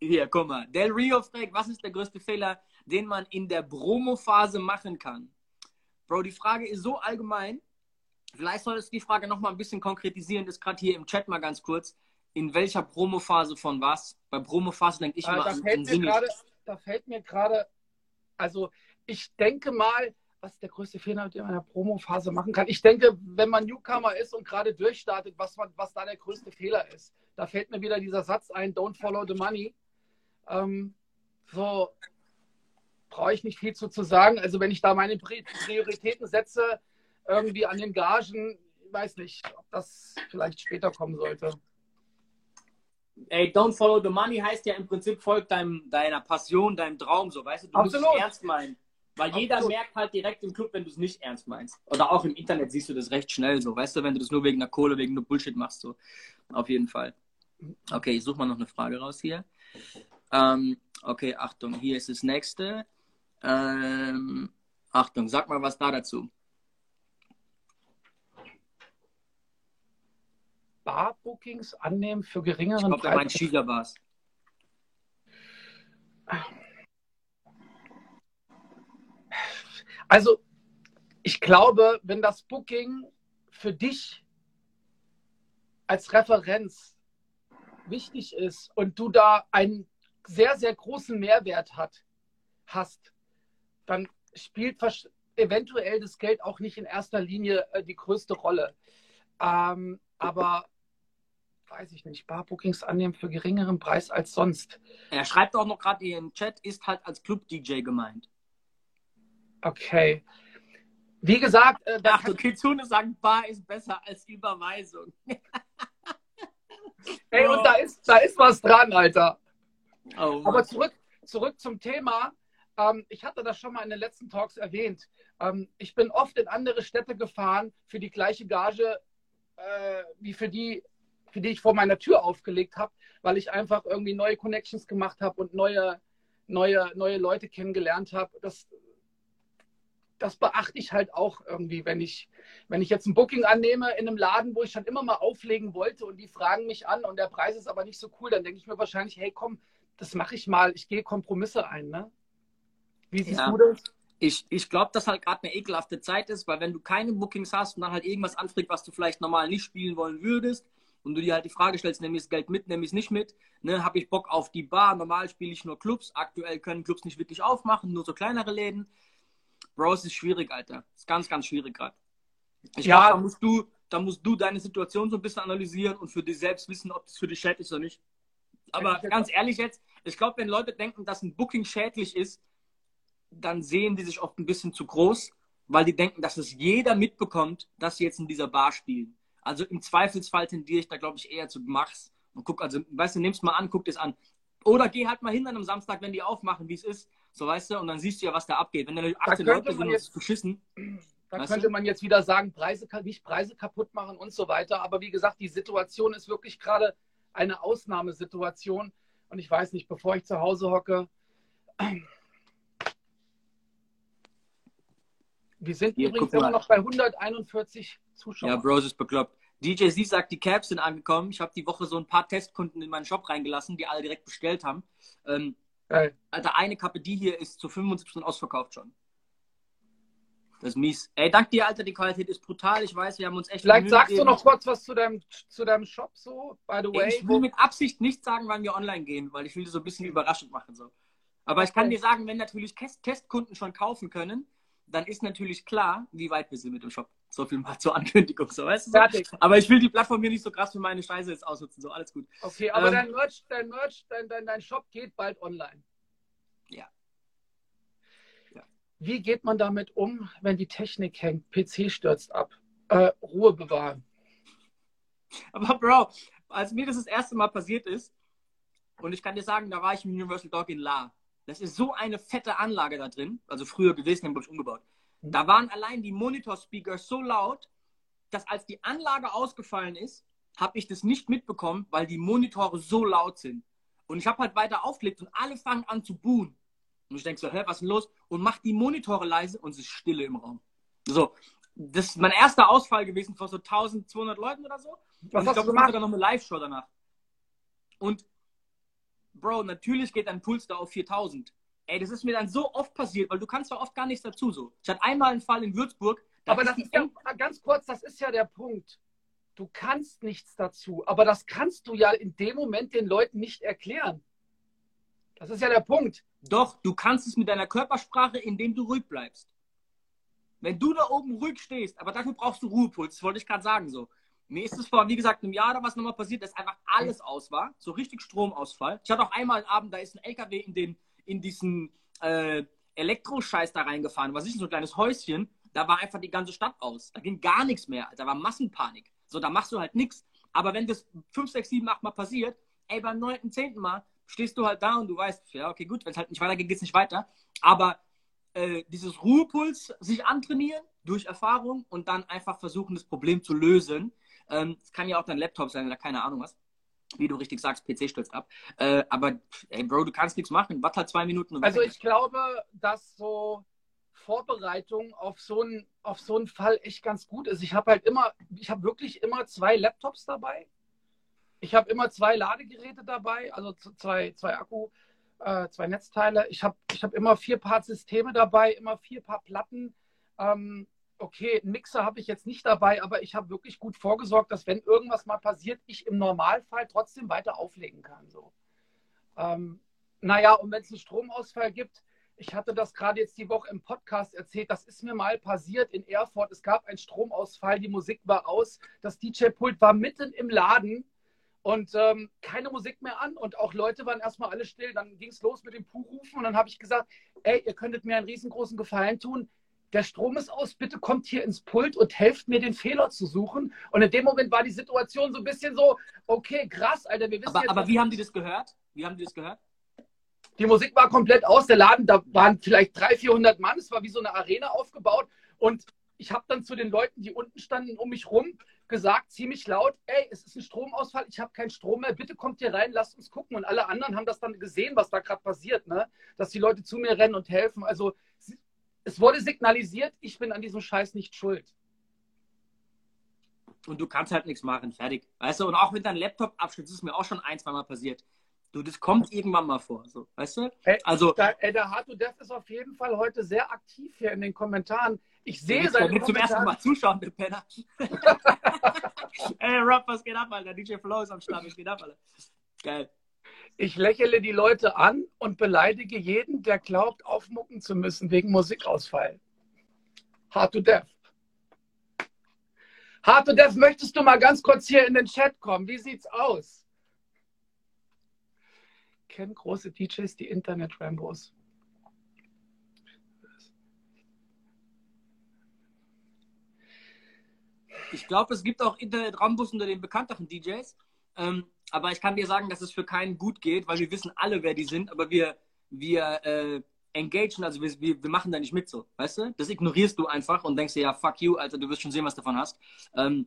Hier, guck mal. Del Rio fragt, was ist der größte Fehler, den man in der Promo-Phase machen kann? Bro, die Frage ist so allgemein. Vielleicht solltest du die Frage nochmal ein bisschen konkretisieren, das gerade hier im Chat mal ganz kurz. In welcher Promo-Phase von was? Bei Promo-Phase denke ich äh, immer da an, fällt an mir Single. grade, Da fällt mir gerade, also ich denke mal, was ist der größte Fehler, den man in der Promo-Phase machen kann? Ich denke, wenn man Newcomer ist und gerade durchstartet, was, man, was da der größte Fehler ist. Da fällt mir wieder dieser Satz ein, don't follow the money. Ähm, so brauche ich nicht viel zu, zu sagen. Also wenn ich da meine Prioritäten setze, irgendwie an den Gagen, weiß nicht, ob das vielleicht später kommen sollte. Ey, don't follow the money heißt ja im Prinzip, folgt deinem, deiner Passion, deinem Traum, so, weißt du? Du Absolut. musst es ernst meinen. Weil jeder Absolut. merkt halt direkt im Club, wenn du es nicht ernst meinst. Oder auch im Internet siehst du das recht schnell so, weißt du, wenn du das nur wegen der Kohle, wegen der Bullshit machst, so. Auf jeden Fall. Okay, ich suche mal noch eine Frage raus hier. Ähm, okay, Achtung, hier ist das nächste. Ähm, Achtung, sag mal was da dazu. Barbookings annehmen für Ich geringeren glaube, der meint Shisha-Bars. Also, ich glaube, wenn das Booking für dich als Referenz wichtig ist und du da einen sehr, sehr großen Mehrwert hat, hast, dann spielt eventuell das Geld auch nicht in erster Linie äh, die größte Rolle. Ähm, aber weiß ich nicht, Barbookings annehmen für geringeren Preis als sonst. Er schreibt auch noch gerade hier im Chat, ist halt als Club-DJ gemeint. Okay. Wie gesagt, äh, da Ach, Kitsune sagt, Bar ist besser als Überweisung. *laughs* Ey, und da ist, da ist was dran, Alter. Oh. Aber zurück, zurück zum Thema. ähm, ich hatte das schon mal in den letzten Talks erwähnt. Ähm, ich bin oft in andere Städte gefahren für die gleiche Gage, äh, wie für die, für die ich vor meiner Tür aufgelegt habe, weil ich einfach irgendwie neue Connections gemacht habe und neue, neue, neue Leute kennengelernt habe. Das, das beachte ich halt auch irgendwie, wenn ich, wenn ich jetzt ein Booking annehme in einem Laden, wo ich schon immer mal auflegen wollte und die fragen mich an und der Preis ist aber nicht so cool, dann denke ich mir wahrscheinlich, hey komm, das mache ich mal, ich gehe Kompromisse ein. Ne? Wie siehst ja. du das? Ich, ich glaube, dass halt gerade eine ekelhafte Zeit ist, weil wenn du keine Bookings hast und dann halt irgendwas anfragt, was du vielleicht normal nicht spielen wollen würdest, und du dir halt die Frage stellst, nehme ich das Geld mit, nehme ich es nicht mit, ne, habe ich Bock auf die Bar, normal spiele ich nur Clubs, aktuell können Clubs nicht wirklich aufmachen, nur so kleinere Läden. Bro, es ist schwierig, Alter. Es ist ganz, ganz schwierig gerade. Ich ja. glaube, da musst du, da musst du deine Situation so ein bisschen analysieren und für dich selbst wissen, ob das für dich schädlich ist oder nicht. Aber ganz ehrlich jetzt, ich glaube, wenn Leute denken, dass ein Booking schädlich ist, dann sehen die sich oft ein bisschen zu groß, weil die denken, dass es jeder mitbekommt, dass sie jetzt in dieser Bar spielen. Also im Zweifelsfall tendiere ich da, glaube ich, eher zu Machs und guck, also, weißt du, nimm's mal an, guck es an. Oder geh halt mal hin an einem Samstag, wenn die aufmachen, wie es ist, so weißt du, und dann siehst du ja, was da abgeht. Wenn da 18 Leute sind, jetzt, beschissen. *clears throat* Da könnte du? man jetzt wieder sagen, Preise, nicht Preise kaputt machen und so weiter. Aber wie gesagt, die Situation ist wirklich gerade eine Ausnahmesituation. Und ich weiß nicht, bevor ich zu Hause hocke, *clears throat* Wir sind Hier, übrigens immer noch bei 141 Zuschauern. Ja, Bros ist bekloppt. DJ Z sagt, die Caps sind angekommen. Ich habe die Woche so ein paar Testkunden in meinen Shop reingelassen, die alle direkt bestellt haben. Ähm, Geil. Alter, eine Kappe, die hier ist zu 75% ausverkauft schon. Das ist mies. Ey, dank dir, Alter, die Qualität ist brutal. Ich weiß, wir haben uns echt. Vielleicht sagst gegeben. du noch kurz was zu deinem, zu deinem Shop so, by the way. Ich will mit Absicht nicht sagen, wann wir online gehen, weil ich will so ein bisschen überraschend machen. So. Aber ich kann dir sagen, wenn natürlich Testkunden schon kaufen können, dann ist natürlich klar, wie weit wir sind mit dem Shop. So viel mal zur Ankündigung, so weißt du? Fertig. Aber ich will die Plattform hier nicht so krass für meine Scheiße jetzt ausnutzen, so alles gut. Okay, aber ähm, dein Merch, dein Merch, dein, dein, dein Shop geht bald online. Ja. Wie geht man damit um, wenn die Technik hängt, PC stürzt ab? Äh, Ruhe bewahren. Aber Bro, als mir das das erste Mal passiert ist, und ich kann dir sagen, da war ich im Universal Dog in La. Das ist so eine fette Anlage da drin, also früher gewesen, haben ich umgebaut. Mhm. Da waren allein die Monitor-Speaker so laut, dass als die Anlage ausgefallen ist, habe ich das nicht mitbekommen, weil die Monitore so laut sind. Und ich habe halt weiter aufgelegt und alle fangen an zu buhen. Und ich denke so, hä, was ist denn los? Und mach die Monitore leise und es ist Stille im Raum. So, das ist mein erster Ausfall gewesen vor so 1200 Leuten oder so. Was und ich glaube, ich mache dann noch eine Live-Show danach. Und Bro, natürlich geht dein Puls da auf 4000. Ey, das ist mir dann so oft passiert, weil du kannst da oft gar nichts dazu so. Ich hatte einmal einen Fall in Würzburg. Da aber das ist ja, ganz kurz, das ist ja der Punkt. Du kannst nichts dazu, aber das kannst du ja in dem Moment den Leuten nicht erklären. Das ist ja der Punkt. Doch, du kannst es mit deiner Körpersprache, indem du ruhig bleibst. Wenn du da oben ruhig stehst, aber dafür brauchst du Ruhepuls, das wollte ich gerade sagen so. Mir ist es vor, wie gesagt, einem Jahr oder was nochmal passiert, dass einfach alles aus war. So richtig Stromausfall. Ich hatte auch einmal einen Abend, da ist ein LKW in, den, in diesen äh, Elektroscheiß da reingefahren. Was ist denn so ein kleines Häuschen? Da war einfach die ganze Stadt aus. Da ging gar nichts mehr. Da war Massenpanik. So, da machst du halt nichts. Aber wenn das 5, 6, 7, 8 Mal passiert, ey, beim 9., 10. Mal stehst du halt da und du weißt, ja, okay, gut, wenn es halt nicht weitergeht, geht es nicht weiter. Aber äh, dieses Ruhepuls sich antrainieren durch Erfahrung und dann einfach versuchen, das Problem zu lösen, ähm, es kann ja auch dein Laptop sein oder keine Ahnung was. Wie du richtig sagst, PC stürzt ab. Äh, aber, ey, Bro, du kannst nichts machen. Warte halt zwei Minuten. also, ich glaube, dass so Vorbereitung auf so einen auf so einen Fall echt ganz gut ist. Ich habe halt immer, ich habe wirklich immer zwei Laptops dabei. Ich habe immer zwei Ladegeräte dabei, also zwei, zwei Akku, äh, zwei Netzteile. Ich habe ich hab immer vier Paar Systeme dabei, immer vier Paar Platten. Ähm, okay, einen Mixer habe ich jetzt nicht dabei, aber ich habe wirklich gut vorgesorgt, dass wenn irgendwas mal passiert, ich im Normalfall trotzdem weiter auflegen kann. So. Ähm, naja, und wenn es einen Stromausfall gibt, ich hatte das gerade jetzt die Woche im Podcast erzählt, das ist mir mal passiert in Erfurt. Es gab einen Stromausfall, die Musik war aus, das DJ-Pult war mitten im Laden und ähm, keine Musik mehr an und auch Leute waren erstmal alle still. Dann ging es los mit dem Puhrufen und dann habe ich gesagt, ey, ihr könntet mir einen riesengroßen Gefallen tun der Strom ist aus, bitte kommt hier ins Pult und helft mir, den Fehler zu suchen. Und in dem Moment war die Situation so ein bisschen so, okay, krass, Alter, wir wissen aber, jetzt... Aber wie haben die das gehört? Wie haben die das gehört? Die Musik war komplett aus. Der Laden, da waren vielleicht 300, 400 Mann. Es war wie so eine Arena aufgebaut. Und ich habe dann zu den Leuten, die unten standen, um mich rum, gesagt, ziemlich laut, ey, es ist ein Stromausfall, ich habe keinen Strom mehr, bitte kommt hier rein, lasst uns gucken. Und alle anderen haben das dann gesehen, was da gerade passiert, ne? dass die Leute zu mir rennen und helfen. Also es wurde signalisiert, ich bin an diesem Scheiß nicht schuld. Und du kannst halt nichts machen, fertig. Weißt du, und auch mit deinem Laptop abstürzt, ist mir auch schon ein, zweimal passiert. Du, das kommt irgendwann mal vor, so, weißt du? Ey, also, da, ey, der Hard Dev ist auf jeden Fall heute sehr aktiv hier in den Kommentaren. Ich sehe seine Kommentare. zum ersten Mal zuschauen, der Penner. *laughs* ey, Rob, was geht ab, Alter? DJ Flow ist am Start, was geht ab, Alter? Geil. Ich lächle die Leute an und beleidige jeden, der glaubt, aufmucken zu müssen wegen Musikausfall. Hard to Death. Hard to Death, möchtest du mal ganz kurz hier in den Chat kommen? Wie sieht's aus? Kennen große DJs die Internet-Rambos. Ich glaube, es gibt auch Internet-Rambos unter den bekannteren DJs. Ähm, aber ich kann dir sagen, dass es für keinen gut geht, weil wir wissen alle, wer die sind, aber wir, wir äh, engagen, also wir, wir, wir, machen da nicht mit so, weißt du? Das ignorierst du einfach und denkst dir, ja, fuck you, Alter, du wirst schon sehen, was du davon hast. Ähm,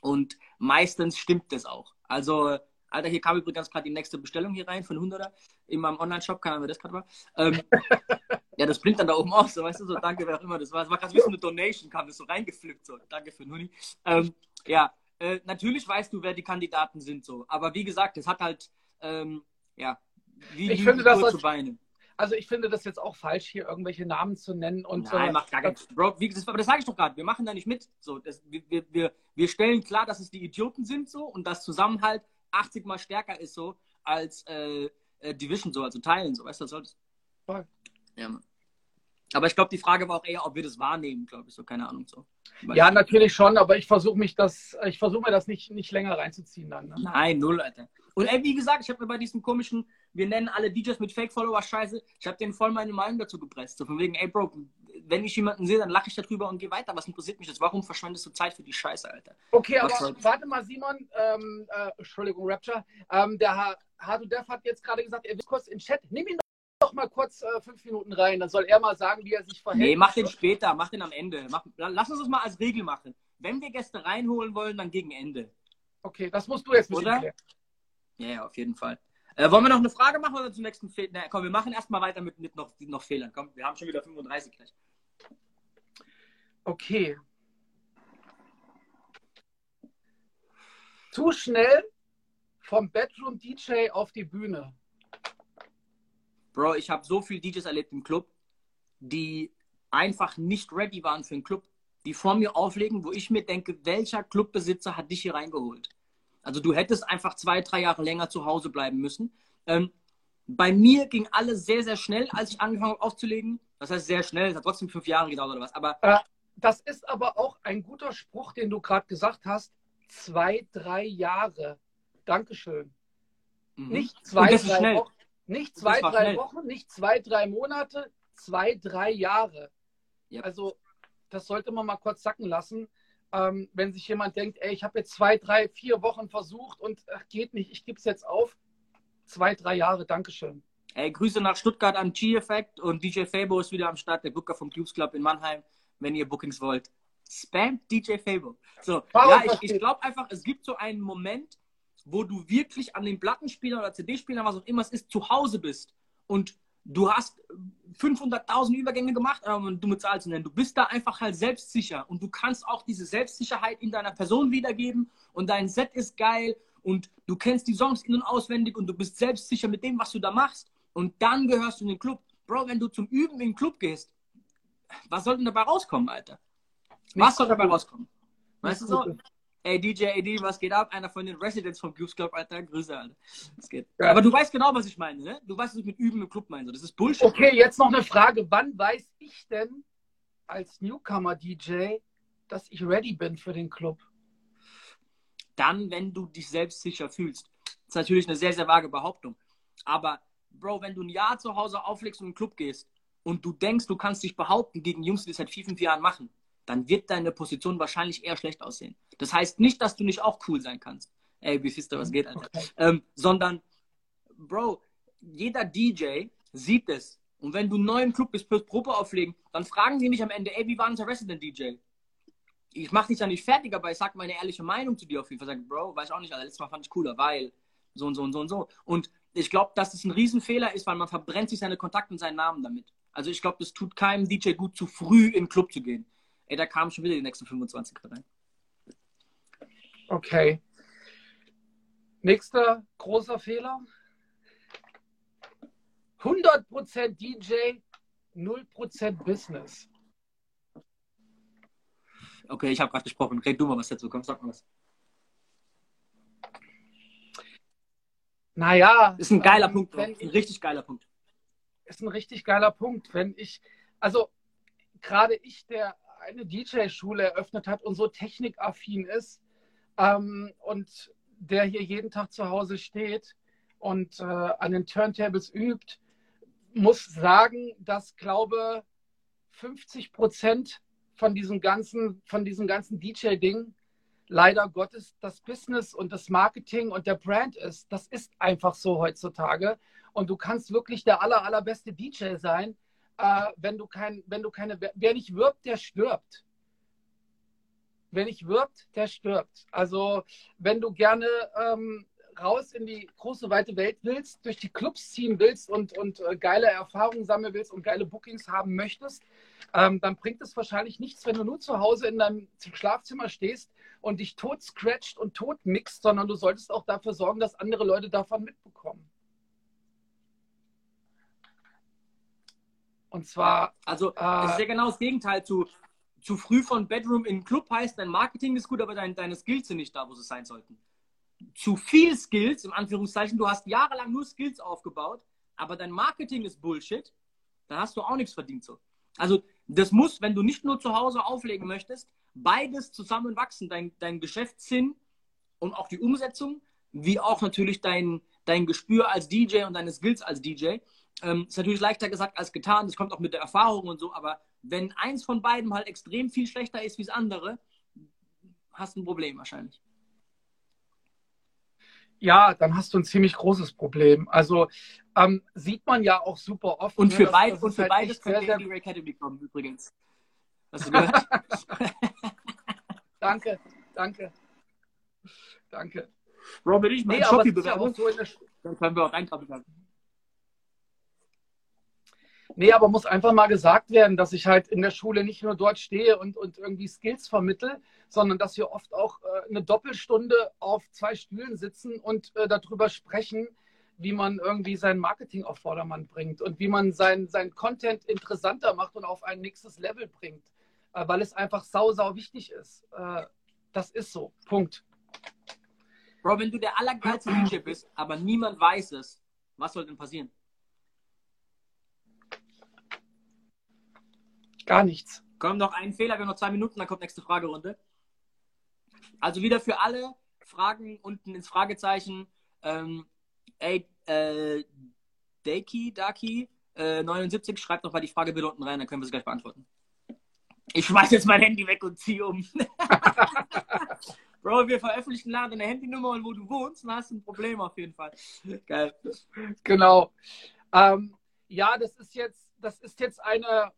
und meistens stimmt das auch. Also Alter, hier kam übrigens gerade die nächste Bestellung hier rein von 100er in meinem Online-Shop, keine Ahnung, wer das gerade war. Ähm, *laughs* ja, das blinkt dann da oben aus, so, weißt du, so, danke, wer auch immer das war. Es war gerade wie so eine Donation, kam das so reingepflückt, so, danke für Nuni. Ähm, ja, äh, natürlich weißt du, wer die Kandidaten sind, so, aber wie gesagt, es hat halt, ähm, ja, wie ich finde, das zu Beine. Also ich finde das jetzt auch falsch, hier irgendwelche Namen zu nennen und Nein, so. macht gar nichts. Bro, wie, das, aber das sage ich doch gerade, wir machen da nicht mit. So, das, wir, wir, wir stellen klar, dass es die Idioten sind so und das Zusammenhalt 80 mal stärker ist so als äh, äh, Division so, also Teilen so, weißt du, das solltest. Voll. Ja, Mann. Aber ich glaube, die Frage war auch eher, ob wir das wahrnehmen, glaube ich, so, keine Ahnung so. Weil ja, natürlich schon, aber ich versuche mich das, ich versuche mir das nicht, nicht länger reinzuziehen dann. Ne? Nein, null, Alter. Und ey, wie gesagt, ich habe mir bei diesem komischen, wir nennen alle DJs mit Fake-Follower Scheiße, ich habe denen voll meine Meinung dazu gepresst. So von wegen, ey Bro, wenn ich jemanden sehe, dann lache ich darüber und gehe weiter. Was interessiert mich das? Warum verschwendest du Zeit für die Scheiße, Alter? Okay, Was aber warte mal, Simon, ähm, äh, Entschuldigung, Rapture, ähm, der Hadu Dev hat jetzt gerade gesagt, er will kurz in Chat. Nimm ihn doch mal kurz äh, fünf Minuten rein, dann soll er mal sagen, wie er sich verhält. Nee, mach den später, mach den am Ende. Mach, lass uns das mal als Regel machen. Wenn wir Gäste reinholen wollen, dann gegen Ende. Okay, das musst du jetzt mit Oder? Ja, ja, auf jeden Fall. Äh, wollen wir noch eine Frage machen oder zum nächsten Fehler? Na, komm, wir machen erstmal weiter mit, mit noch, noch Fehlern. Komm, wir haben schon wieder 35 gleich. Okay. Zu schnell vom Bedroom DJ auf die Bühne. Bro, ich habe so viele DJs erlebt im Club, die einfach nicht ready waren für einen Club, die vor mir auflegen, wo ich mir denke, welcher Clubbesitzer hat dich hier reingeholt? Also du hättest einfach zwei, drei Jahre länger zu Hause bleiben müssen. Ähm, bei mir ging alles sehr, sehr schnell, als ich angefangen habe aufzulegen. Das heißt sehr schnell, es hat trotzdem fünf Jahre gedauert oder was. Aber äh, das ist aber auch ein guter Spruch, den du gerade gesagt hast. Zwei, drei Jahre. Dankeschön. Mhm. Nicht zwei, drei Wochen. Nicht zwei, drei schnell. Wochen, nicht zwei, drei Monate, zwei, drei Jahre. Yep. Also, das sollte man mal kurz sacken lassen. Ähm, wenn sich jemand denkt, ey, ich habe jetzt zwei, drei, vier Wochen versucht und ach, geht nicht, ich gebe es jetzt auf. Zwei, drei Jahre, Dankeschön. Ey, Grüße nach Stuttgart an G-Effect und DJ Fabo ist wieder am Start, der Booker vom Cubes Club in Mannheim wenn ihr Bookings wollt. Spam DJ Fable. So, ja, ich, ich glaube einfach, es gibt so einen Moment, wo du wirklich an den Plattenspieler oder CD-Spieler, was auch immer es ist, zu Hause bist und du hast 500.000 Übergänge gemacht, aber du mit Zahl zu nennen. Du bist da einfach halt selbstsicher und du kannst auch diese Selbstsicherheit in deiner Person wiedergeben und dein Set ist geil und du kennst die Songs in- und auswendig und du bist selbstsicher mit dem, was du da machst und dann gehörst du in den Club. Bro, wenn du zum Üben in den Club gehst, was soll denn dabei rauskommen, Alter? Was soll dabei rauskommen? Weißt du so? Ey, DJ AD, was geht ab? Einer von den Residents vom Goose Club, Alter. Grüße, Alter. Das geht. Ja. Aber du weißt genau, was ich meine, ne? Du weißt, was ich mit Üben im Club meine. Das ist Bullshit. Okay, jetzt noch eine Frage. Wann weiß ich denn als Newcomer-DJ, dass ich ready bin für den Club? Dann, wenn du dich selbstsicher fühlst. Das ist natürlich eine sehr, sehr vage Behauptung. Aber, Bro, wenn du ein Jahr zu Hause auflegst und in den Club gehst und du denkst, du kannst dich behaupten gegen Jungs, die das seit vier, fünf Jahren machen, dann wird deine Position wahrscheinlich eher schlecht aussehen. Das heißt nicht, dass du nicht auch cool sein kannst. Ey, wie du, was geht, Alter. Okay. Ähm, sondern, Bro, jeder DJ sieht es. Und wenn du neu im Club bist, fürs Probe auflegen, dann fragen die nicht am Ende, ey, wie war unser Resident DJ? Ich mach dich ja nicht fertig, aber ich sag meine ehrliche Meinung zu dir auf jeden Fall. Sag, Bro, weiß auch nicht, also letztes Mal fand ich cooler, weil so und so und so und so. Und ich glaube, dass es ein Riesenfehler ist, weil man verbrennt sich seine Kontakte und seinen Namen damit. Also ich glaube, das tut keinem DJ gut, zu früh in den Club zu gehen. Ey, da kamen schon wieder die nächsten 25 rein. Okay. Nächster großer Fehler. 100% DJ, 0% Business. Okay, ich habe gerade gesprochen. Red du mal was dazu. Komm, sag mal was. Naja. Ist ein geiler ähm, Punkt, ein richtig geiler Punkt. Ist ein richtig geiler Punkt. Wenn ich, also gerade ich, der eine DJ-Schule eröffnet hat und so technikaffin ist ähm, und der hier jeden Tag zu Hause steht und äh, an den Turntables übt, muss sagen, dass glaube 50 Prozent von diesem ganzen, von diesem ganzen DJ-Ding leider Gottes das Business und das Marketing und der Brand ist. Das ist einfach so heutzutage. Und du kannst wirklich der aller, allerbeste DJ sein, äh, wenn du kein, wenn du keine, wer nicht wirbt, der stirbt. Wer nicht wirbt, der stirbt. Also wenn du gerne ähm, raus in die große, weite Welt willst, durch die Clubs ziehen willst und, und äh, geile Erfahrungen sammeln willst und geile Bookings haben möchtest, ähm, dann bringt es wahrscheinlich nichts, wenn du nur zu Hause in deinem Schlafzimmer stehst und dich tot scratcht und tot mixt, sondern du solltest auch dafür sorgen, dass andere Leute davon mitbekommen. Und zwar. Also, äh, es ist ja genau das Gegenteil zu, zu früh von Bedroom in Club heißt, dein Marketing ist gut, aber dein, deine Skills sind nicht da, wo sie sein sollten zu viel Skills, im Anführungszeichen, du hast jahrelang nur Skills aufgebaut, aber dein Marketing ist Bullshit, dann hast du auch nichts verdient so. Also das muss, wenn du nicht nur zu Hause auflegen möchtest, beides zusammen wachsen, dein, dein Geschäftssinn und auch die Umsetzung, wie auch natürlich dein, dein Gespür als DJ und deine Skills als DJ. Ähm, ist natürlich leichter gesagt als getan, das kommt auch mit der Erfahrung und so, aber wenn eins von beiden halt extrem viel schlechter ist wie das andere, hast du ein Problem wahrscheinlich ja, dann hast du ein ziemlich großes Problem. Also ähm, sieht man ja auch super oft. Und ne, für, ne, beid, und für halt beides könnte sehr, die Academy kommen, übrigens. Hast du gehört? *laughs* *laughs* danke, danke. Danke. Wenn ich mal nee, ja so dann können wir auch reintragen. Nee, aber muss einfach mal gesagt werden, dass ich halt in der Schule nicht nur dort stehe und, und irgendwie Skills vermittle, sondern dass wir oft auch äh, eine Doppelstunde auf zwei Stühlen sitzen und äh, darüber sprechen, wie man irgendwie sein Marketing auf Vordermann bringt und wie man sein, sein Content interessanter macht und auf ein nächstes Level bringt, äh, weil es einfach sau, sau wichtig ist. Äh, das ist so. Punkt. Bro, wenn du der allergeilste DJ bist, aber niemand weiß es, was soll denn passieren? Gar nichts. Komm, noch ein Fehler, wir haben noch zwei Minuten, dann kommt nächste Fragerunde. Also wieder für alle Fragen unten ins Fragezeichen. Ähm, ey, äh, Daki, Daki, äh, 79, schreibt noch mal die Frage bitte unten rein, dann können wir sie gleich beantworten. Ich schmeiß jetzt mein Handy weg und ziehe um. *laughs* Bro, wir veröffentlichen nachher deine Handynummer und wo du wohnst, dann hast du ein Problem auf jeden Fall. Geil. Genau. Ähm, ja, das ist jetzt, das ist jetzt eine,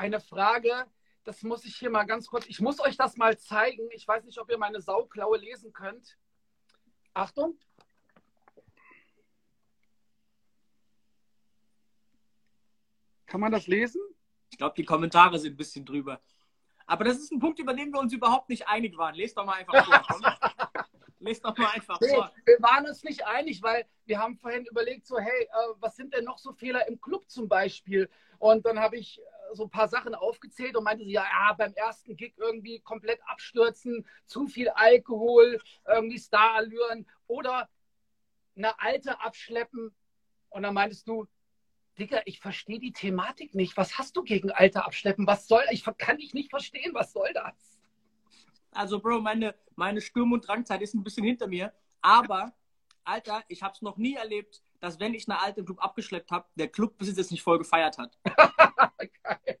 eine Frage, das muss ich hier mal ganz kurz, ich muss euch das mal zeigen. Ich weiß nicht, ob ihr meine Sauklaue lesen könnt. Achtung. Kann man das lesen? Ich glaube, die Kommentare sind ein bisschen drüber. Aber das ist ein Punkt, über den wir uns überhaupt nicht einig waren. Lest doch mal einfach vor. *laughs* Lest doch mal einfach nee, vor. Wir waren uns nicht einig, weil wir haben vorhin überlegt, so, hey, äh, was sind denn noch so Fehler im Club zum Beispiel? Und dann habe ich so ein paar Sachen aufgezählt und meinte sie, ja, ja, beim ersten Gig irgendwie komplett abstürzen, zu viel Alkohol, irgendwie Starallüren oder eine alte abschleppen. Und dann meintest du, Digga, ich verstehe die Thematik nicht. Was hast du gegen alte abschleppen? Was soll, ich kann dich nicht verstehen. Was soll das? Also, Bro, meine, meine Sturm- und Drangzeit ist ein bisschen hinter mir. Aber, Alter, ich habe es noch nie erlebt, dass wenn ich eine alte Club abgeschleppt habe, der Clubbesitzer es nicht voll gefeiert hat. *laughs*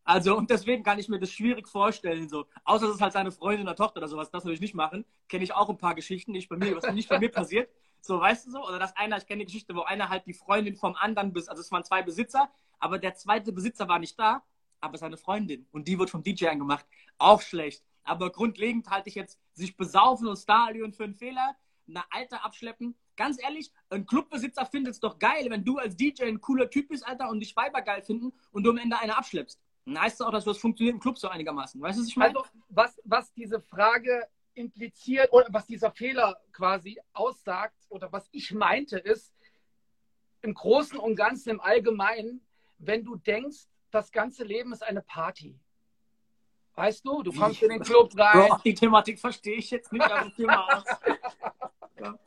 also und deswegen kann ich mir das schwierig vorstellen. So. Außer es ist halt seine Freundin oder Tochter oder sowas, das würde ich nicht machen. Kenne ich auch ein paar Geschichten, nicht bei mir, was nicht bei mir passiert. So, weißt du so? Oder dass einer, ich kenne die Geschichte, wo einer halt die Freundin vom anderen, also es waren zwei Besitzer, aber der zweite Besitzer war nicht da, aber seine Freundin. Und die wird vom DJ angemacht. Auch schlecht. Aber grundlegend halte ich jetzt sich besaufen und Stadion für einen Fehler, eine Alte abschleppen. Ganz ehrlich, ein Clubbesitzer findet es doch geil, wenn du als DJ ein cooler Typ bist, Alter, und dich Weiber geil finden und du am Ende eine abschleppst. Dann heißt es auch, dass das funktioniert im Club so einigermaßen. Weißt du, was ich meine? Also, was, was diese Frage impliziert oder was dieser Fehler quasi aussagt oder was ich meinte, ist im Großen und Ganzen, im Allgemeinen, wenn du denkst, das ganze Leben ist eine Party. Weißt du, du kommst in den Club rein. Bro, die Thematik verstehe ich jetzt nicht, aber Thema aus. *laughs* Ja.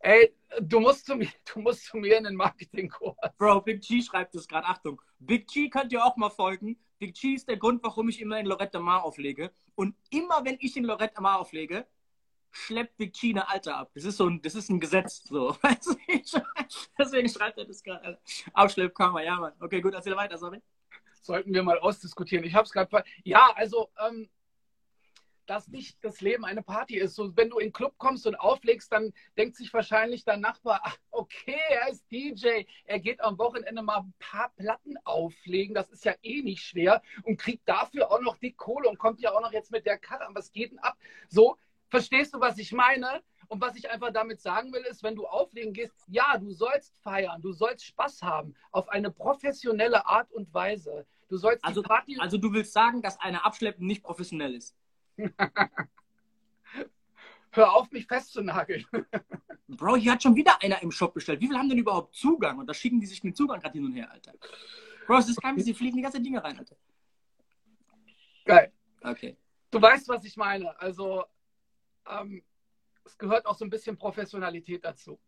Ey, du musst, zu mir, du musst zu mir in den Marketingkurs. Bro, Big G schreibt es gerade. Achtung. Big G könnt ihr auch mal folgen. Big G ist der Grund, warum ich immer in Lorette Mar auflege. Und immer, wenn ich in Lorette Mar auflege, schleppt Big G eine Alte ab. Das ist so ein, das ist ein Gesetz. So. *laughs* Deswegen schreibt er das gerade. Abschleppkammer, ja, Mann. Okay, gut, erzähl weiter, sorry. Sollten wir mal ausdiskutieren. Ich habe es gerade. Ja, also, ähm, dass nicht das Leben eine Party ist. So, wenn du in den Club kommst und auflegst, dann denkt sich wahrscheinlich dein Nachbar, ach, okay, er ist DJ, er geht am Wochenende mal ein paar Platten auflegen, das ist ja eh nicht schwer und kriegt dafür auch noch die Kohle und kommt ja auch noch jetzt mit der Karre, was geht denn ab? So, verstehst du, was ich meine? Und was ich einfach damit sagen will, ist, wenn du auflegen gehst, ja, du sollst feiern, du sollst Spaß haben, auf eine professionelle Art und Weise. Du sollst also, Party also du willst sagen, dass eine Abschleppen nicht professionell ist? *laughs* Hör auf, mich festzunageln. *laughs* Bro, hier hat schon wieder einer im Shop bestellt. Wie viele haben denn überhaupt Zugang? Und da schicken die sich den Zugang gerade hin und her, Alter. Bro, es ist kein sie fliegen die ganze Dinge rein, Alter. Geil. Okay. Du weißt, was ich meine. Also, ähm, es gehört auch so ein bisschen Professionalität dazu.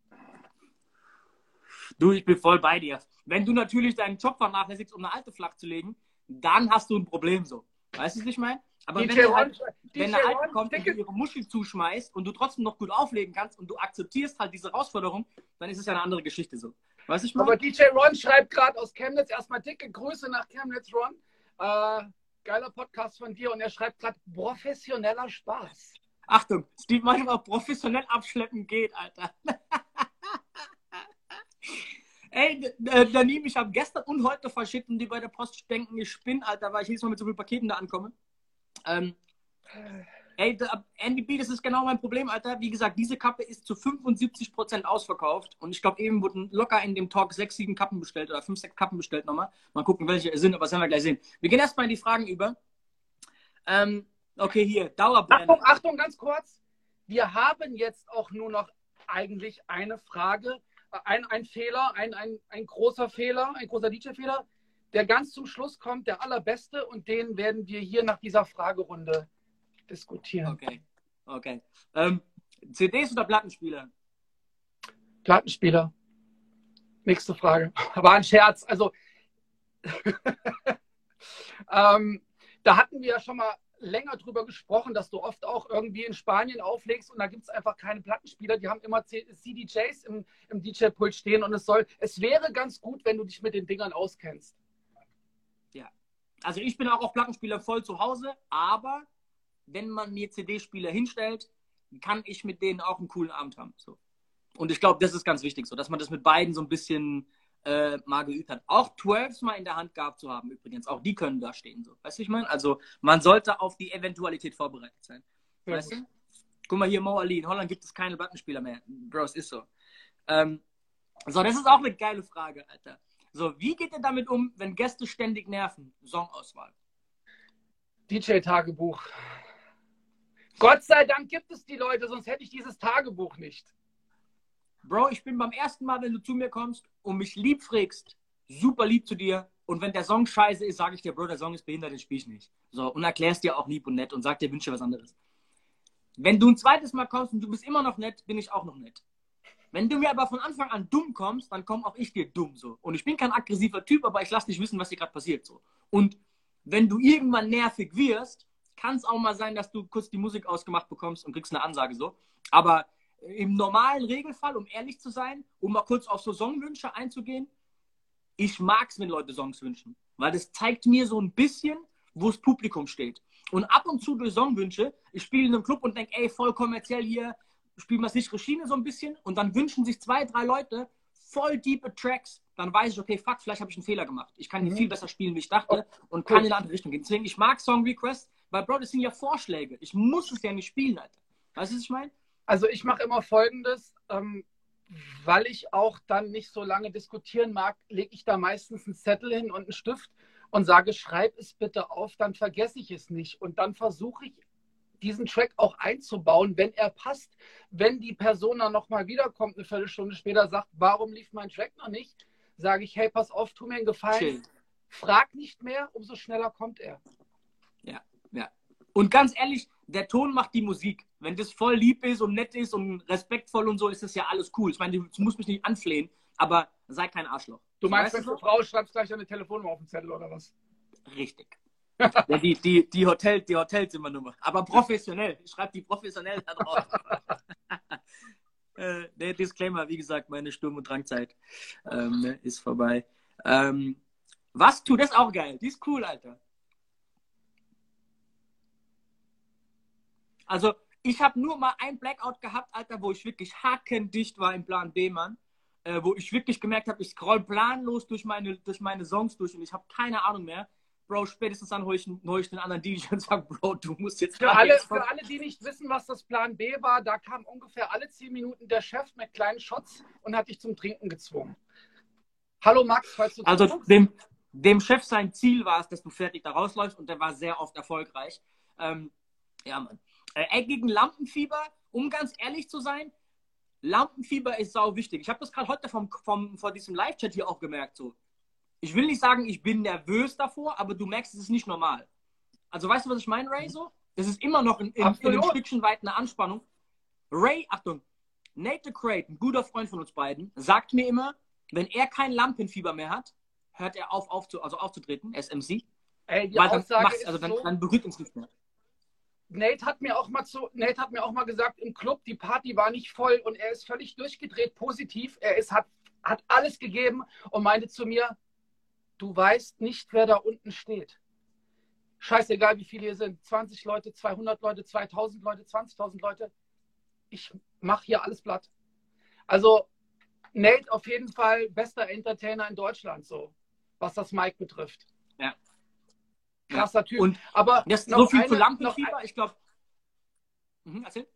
Du, ich bin voll bei dir. Wenn du natürlich deinen Job vernachlässigst, um eine alte flach zu legen, dann hast du ein Problem so. Weißt du, was ich meine? Aber DJ wenn, halt, wenn eine Alte kommt und ihre Muschel zuschmeißt und du trotzdem noch gut auflegen kannst und du akzeptierst halt diese Herausforderung, dann ist es ja eine andere Geschichte so. Weißt du, ich meine? Aber DJ Ron schreibt gerade aus Chemnitz erstmal dicke Grüße nach Chemnitz, Ron. Äh, geiler Podcast von dir und er schreibt gerade professioneller Spaß. Achtung, Steve manchmal professionell abschleppen geht, Alter. *laughs* Ey, Danim, ich habe gestern und heute verschickt und die bei der Post denken, ich spinne, Alter, weil ich jedes Mal mit so vielen Paketen da ankomme. Ähm, ey, NBB, das ist genau mein Problem, Alter. Wie gesagt, diese Kappe ist zu 75% ausverkauft und ich glaube, eben wurden locker in dem Talk sechs, sieben Kappen bestellt oder fünf, sechs Kappen bestellt nochmal. Mal gucken, welche es sind, aber das werden wir gleich sehen. Wir gehen erstmal in die Fragen über. Ähm, okay, hier, Dauerbrenner. Achtung, Achtung, ganz kurz. Wir haben jetzt auch nur noch eigentlich eine Frage ein, ein Fehler, ein, ein, ein großer Fehler, ein großer DJ-Fehler, der ganz zum Schluss kommt, der allerbeste, und den werden wir hier nach dieser Fragerunde diskutieren. Okay, okay. Ähm, CDs oder Plattenspieler? Plattenspieler. Nächste Frage. *laughs* War ein Scherz. Also, *laughs* ähm, da hatten wir ja schon mal länger drüber gesprochen, dass du oft auch irgendwie in Spanien auflegst und da gibt es einfach keine Plattenspieler. Die haben immer CDJs im, im DJ-Pult stehen und es soll, es wäre ganz gut, wenn du dich mit den Dingern auskennst. Also ich bin auch auf Plattenspieler voll zu Hause, aber wenn man mir CD-Spieler hinstellt, kann ich mit denen auch einen coolen Abend haben. So. Und ich glaube, das ist ganz wichtig, so, dass man das mit beiden so ein bisschen äh, mal geübt hat. Auch 12 mal in der Hand gehabt zu haben, übrigens. Auch die können da stehen. So. Weißt du, ich meine? Also, man sollte auf die Eventualität vorbereitet sein. Ja, weißt gut. du? Guck mal hier, Mo Ali. In Holland gibt es keine Plattenspieler mehr. Bro, es ist so. Ähm, so, das ist auch eine geile Frage, Alter. So, wie geht ihr damit um, wenn Gäste ständig nerven? Songauswahl. DJ-Tagebuch. Gott sei Dank gibt es die Leute, sonst hätte ich dieses Tagebuch nicht. Bro, ich bin beim ersten Mal, wenn du zu mir kommst und mich lieb fragst, super lieb zu dir. Und wenn der Song scheiße ist, sage ich dir, Bro, der Song ist behindert, den spiel ich nicht. So, und erklärst dir auch lieb und nett und sag dir, wünsche was anderes. Wenn du ein zweites Mal kommst und du bist immer noch nett, bin ich auch noch nett. Wenn du mir aber von Anfang an dumm kommst, dann komme auch ich dir dumm so. Und ich bin kein aggressiver Typ, aber ich lass dich wissen, was dir gerade passiert so. Und wenn du irgendwann nervig wirst, kann es auch mal sein, dass du kurz die Musik ausgemacht bekommst und kriegst eine Ansage so. Aber im normalen Regelfall, um ehrlich zu sein, um mal kurz auf so Songwünsche einzugehen, ich mag es, wenn Leute Songs wünschen, weil das zeigt mir so ein bisschen, wo das Publikum steht. Und ab und zu durch Songwünsche, ich spiele in einem Club und denke, ey, voll kommerziell hier, spielen wir sichere Schiene so ein bisschen und dann wünschen sich zwei, drei Leute voll diepe Tracks, dann weiß ich, okay, fuck, vielleicht habe ich einen Fehler gemacht. Ich kann mhm. viel besser spielen, wie ich dachte und kann in eine andere Richtung gehen. Deswegen, ich mag Song Requests, weil, Bro, das sind ja Vorschläge. Ich muss es ja nicht spielen, Alter. Weißt du, was ich meine? Also ich mache immer Folgendes, ähm, weil ich auch dann nicht so lange diskutieren mag, lege ich da meistens einen Zettel hin und einen Stift und sage, schreib es bitte auf, dann vergesse ich es nicht. Und dann versuche ich diesen Track auch einzubauen, wenn er passt. Wenn die Person dann nochmal wiederkommt, eine Viertelstunde später sagt, warum lief mein Track noch nicht, sage ich, hey, pass auf, tu mir einen Gefallen. Chill. Frag nicht mehr, umso schneller kommt er. Ja, ja. Und ganz ehrlich, der Ton macht die Musik. Wenn das voll lieb ist und nett ist und respektvoll und so, ist das ja alles cool. Ich meine, du musst mich nicht anflehen, aber sei kein Arschloch. Du meinst, wenn du Frau schreibst gleich eine Telefonnummer auf den Zettel oder was? Richtig. Ja, die, die, die, Hotel, die Hotelzimmernummer. Aber professionell. Ich schreibe die professionell da drauf. *laughs* äh, der Disclaimer, wie gesagt, meine Sturm- und Drangzeit ähm, ist vorbei. Ähm, was tu? Das auch geil. Die ist cool, Alter. Also, ich habe nur mal ein Blackout gehabt, Alter, wo ich wirklich hakendicht war im Plan B, Mann. Äh, wo ich wirklich gemerkt habe, ich scroll planlos durch meine, durch meine Songs durch und ich habe keine Ahnung mehr. Bro, spätestens dann hole ich, hol ich den anderen DJ und sage, Bro, du musst jetzt. Für alle, für alle, die nicht wissen, was das Plan B war, da kam ungefähr alle zehn Minuten der Chef mit kleinen Shots und hat dich zum Trinken gezwungen. Hallo Max, falls du Also dem, dem Chef sein Ziel war es, dass du fertig da rausläufst und der war sehr oft erfolgreich. Ähm, ja, Mann. Äh, gegen Lampenfieber, um ganz ehrlich zu sein, Lampenfieber ist sau wichtig. Ich habe das gerade heute vom, vom, vor diesem Live-Chat hier auch gemerkt. So ich will nicht sagen, ich bin nervös davor, aber du merkst, es ist nicht normal. Also weißt du, was ich meine, Ray? So? Das ist immer noch in, in, in einem Stückchen weit eine Anspannung. Ray, Achtung, Nate Crate, ein guter Freund von uns beiden, sagt mir immer, wenn er kein Lampenfieber mehr hat, hört er auf, auf zu, also aufzutreten, SMC. Ey, die weil dann, machst, also dann, so, dann berührt uns nicht mehr. Nate hat mir auch mal zu, Nate hat mir auch mal gesagt, im Club, die Party war nicht voll und er ist völlig durchgedreht, positiv. Er ist, hat, hat alles gegeben und meinte zu mir, Du weißt nicht, wer da unten steht. Scheißegal, wie viele hier sind. 20 Leute, 200 Leute, 2000 Leute, 20.000 Leute. Ich mache hier alles platt. Also Nate auf jeden Fall bester Entertainer in Deutschland, so was das Mike betrifft. Ja. Krasser Typ. Und aber das so viel eine, zu Lampenfieber, ich glaube. Mhm, erzähl.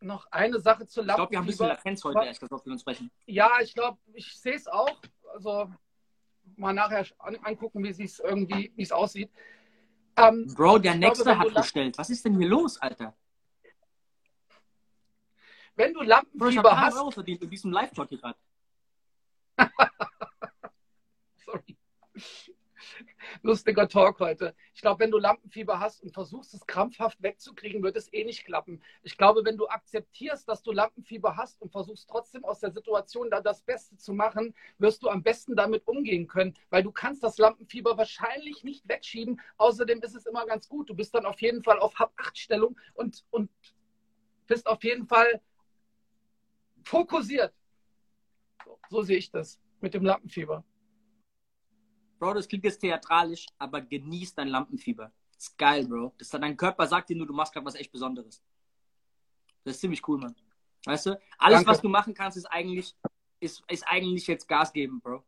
Noch eine Sache zu Lampenfieber. Ich glaube, wir haben ein bisschen Latenz heute, erst, dass wir uns sprechen. Ja, ich glaube, ich sehe es auch. Also mal nachher angucken, wie es irgendwie, wie es aussieht. Ähm, Bro, der Nächste glaube, hat bestellt. Was ist denn hier los, Alter? Wenn du Lampenfieber Bro, ich hast. Euro verdient in diesem Live-Talk gerade. *laughs* Sorry lustiger Talk heute. Ich glaube, wenn du Lampenfieber hast und versuchst, es krampfhaft wegzukriegen, wird es eh nicht klappen. Ich glaube, wenn du akzeptierst, dass du Lampenfieber hast und versuchst trotzdem aus der Situation da das Beste zu machen, wirst du am besten damit umgehen können, weil du kannst das Lampenfieber wahrscheinlich nicht wegschieben. Außerdem ist es immer ganz gut. Du bist dann auf jeden Fall auf Hab-8-Stellung und, und bist auf jeden Fall fokussiert. So, so sehe ich das mit dem Lampenfieber. Bro, das klingt jetzt theatralisch, aber genieß dein Lampenfieber. Das ist geil, Bro. Das, dein Körper sagt dir nur, du machst gerade was echt Besonderes. Das ist ziemlich cool, Mann. Weißt du? Alles, Danke. was du machen kannst, ist eigentlich, ist, ist eigentlich jetzt Gas geben, Bro.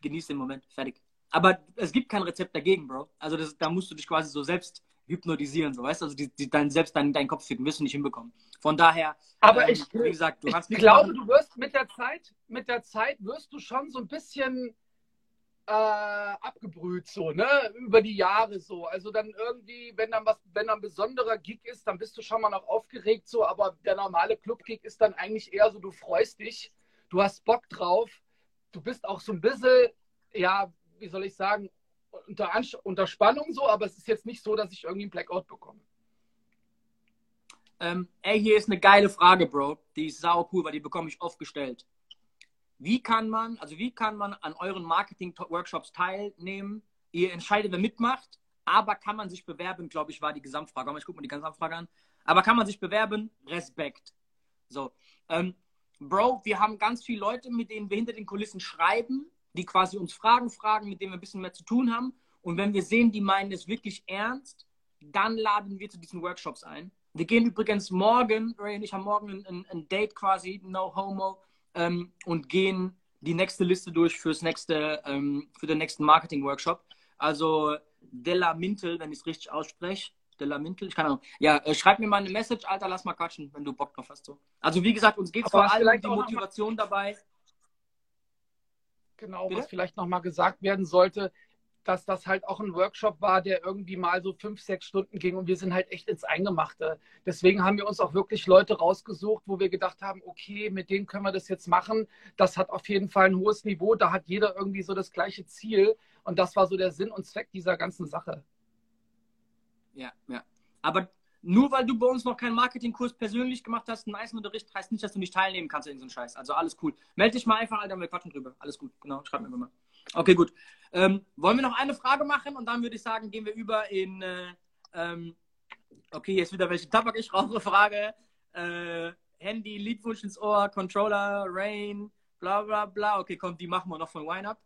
Genieß den Moment. Fertig. Aber es gibt kein Rezept dagegen, Bro. Also das, da musst du dich quasi so selbst hypnotisieren, so weißt du? Also die, die, dein, selbst dein, dein Kopf ficken wirst du nicht hinbekommen. Von daher, aber ähm, ich, wie gesagt, du hast Ich glaube, machen. du wirst mit der Zeit, mit der Zeit wirst du schon so ein bisschen äh, abgebrüht, so, ne? Über die Jahre so. Also dann irgendwie, wenn dann was, wenn dann ein besonderer Gig ist, dann bist du schon mal noch aufgeregt, so, aber der normale Club-Gig ist dann eigentlich eher so, du freust dich, du hast Bock drauf, du bist auch so ein bisschen, ja, wie soll ich sagen, unter, unter Spannung so, aber es ist jetzt nicht so, dass ich irgendwie einen Blackout bekomme. Ähm, ey, hier ist eine geile Frage, Bro. Die ist sau cool, weil die bekomme ich oft gestellt. Wie kann man, also wie kann man an euren Marketing-Workshops teilnehmen? Ihr entscheidet, wer mitmacht, aber kann man sich bewerben, glaube ich, war die Gesamtfrage. Ich gucke mal die Gesamtfrage an. Aber kann man sich bewerben? Respekt. So. Ähm, Bro, wir haben ganz viele Leute, mit denen wir hinter den Kulissen schreiben, die quasi uns Fragen fragen, mit denen wir ein bisschen mehr zu tun haben. Und wenn wir sehen, die meinen es wirklich ernst, dann laden wir zu diesen Workshops ein. Wir gehen übrigens morgen, Ray und ich haben morgen ein, ein Date quasi, no homo, ähm, und gehen die nächste Liste durch fürs nächste, ähm, für den nächsten Marketing-Workshop. Also Della Mintel, wenn ich es richtig ausspreche. Della Mintel, ich kann auch. Ja, äh, schreib mir mal eine Message, Alter, lass mal quatschen, wenn du Bock drauf hast. So. Also wie gesagt, uns geht es vor allem um die Motivation dabei. Genau, Bitte? was vielleicht nochmal gesagt werden sollte, dass das halt auch ein Workshop war, der irgendwie mal so fünf, sechs Stunden ging und wir sind halt echt ins Eingemachte. Deswegen haben wir uns auch wirklich Leute rausgesucht, wo wir gedacht haben, okay, mit denen können wir das jetzt machen. Das hat auf jeden Fall ein hohes Niveau, da hat jeder irgendwie so das gleiche Ziel und das war so der Sinn und Zweck dieser ganzen Sache. Ja, ja. Aber nur weil du bei uns noch keinen Marketingkurs persönlich gemacht hast, einen Eisenunterricht, heißt nicht, dass du nicht teilnehmen kannst in so einen Scheiß. Also alles cool. Melde dich mal einfach, Alter, wir quatschen drüber. Alles gut, genau, schreib mir mal. Okay, gut. Ähm, wollen wir noch eine Frage machen und dann würde ich sagen, gehen wir über in. Äh, ähm, okay, jetzt wieder welche Tabak ich rauche Frage. Äh, Handy, Liedwunsch ins Ohr, Controller, Rain, bla bla bla. Okay, komm, die machen wir noch von Wine Up.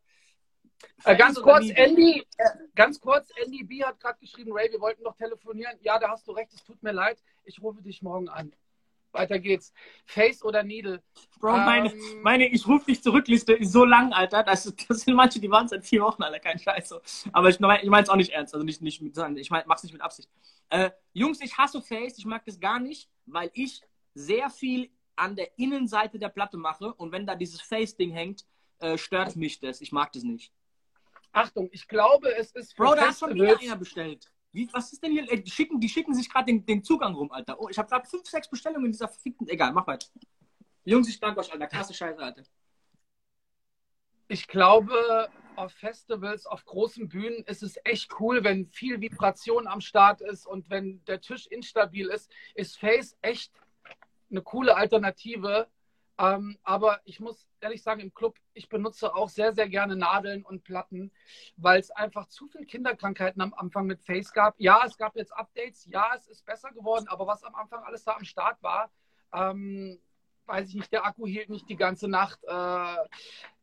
Äh, ganz kurz, Andy, äh, ganz kurz, Andy B hat gerade geschrieben, Ray, wir wollten noch telefonieren. Ja, da hast du recht, es tut mir leid. Ich rufe dich morgen an. Weiter geht's. Face oder Needle? Bro, ähm, meine, meine Ich rufe dich zurück Liste ist so lang, Alter. Das, das sind manche, die waren seit vier Wochen, Alter. Kein Scheiß. Aber ich, ich meine es auch nicht ernst. Also nicht, nicht mit, ich mein, mach's nicht mit Absicht. Äh, Jungs, ich hasse Face. Ich mag das gar nicht, weil ich sehr viel an der Innenseite der Platte mache. Und wenn da dieses Face-Ding hängt, äh, stört mich das. Ich mag das nicht. Achtung, ich glaube, es ist. Bro, da hat schon wieder einer bestellt. Wie, was ist denn hier? Die schicken, die schicken sich gerade den, den, Zugang rum, Alter. Oh, ich habe gerade fünf, sechs Bestellungen in dieser verfickten. Egal, mach weiter. Jungs, ich danke euch, Alter. Krasse Scheiße, Alter. Ich glaube, auf Festivals, auf großen Bühnen ist es echt cool, wenn viel Vibration am Start ist und wenn der Tisch instabil ist, ist Face echt eine coole Alternative. Ähm, aber ich muss ehrlich sagen, im Club, ich benutze auch sehr, sehr gerne Nadeln und Platten, weil es einfach zu viele Kinderkrankheiten am Anfang mit Face gab. Ja, es gab jetzt Updates, ja, es ist besser geworden, aber was am Anfang alles da am Start war, ähm, weiß ich nicht, der Akku hielt nicht die ganze Nacht. Äh,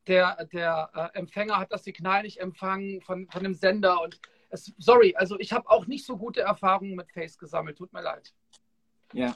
der der äh, Empfänger hat das Signal nicht empfangen von, von dem Sender und es, sorry, also ich habe auch nicht so gute Erfahrungen mit Face gesammelt, tut mir leid. Ja.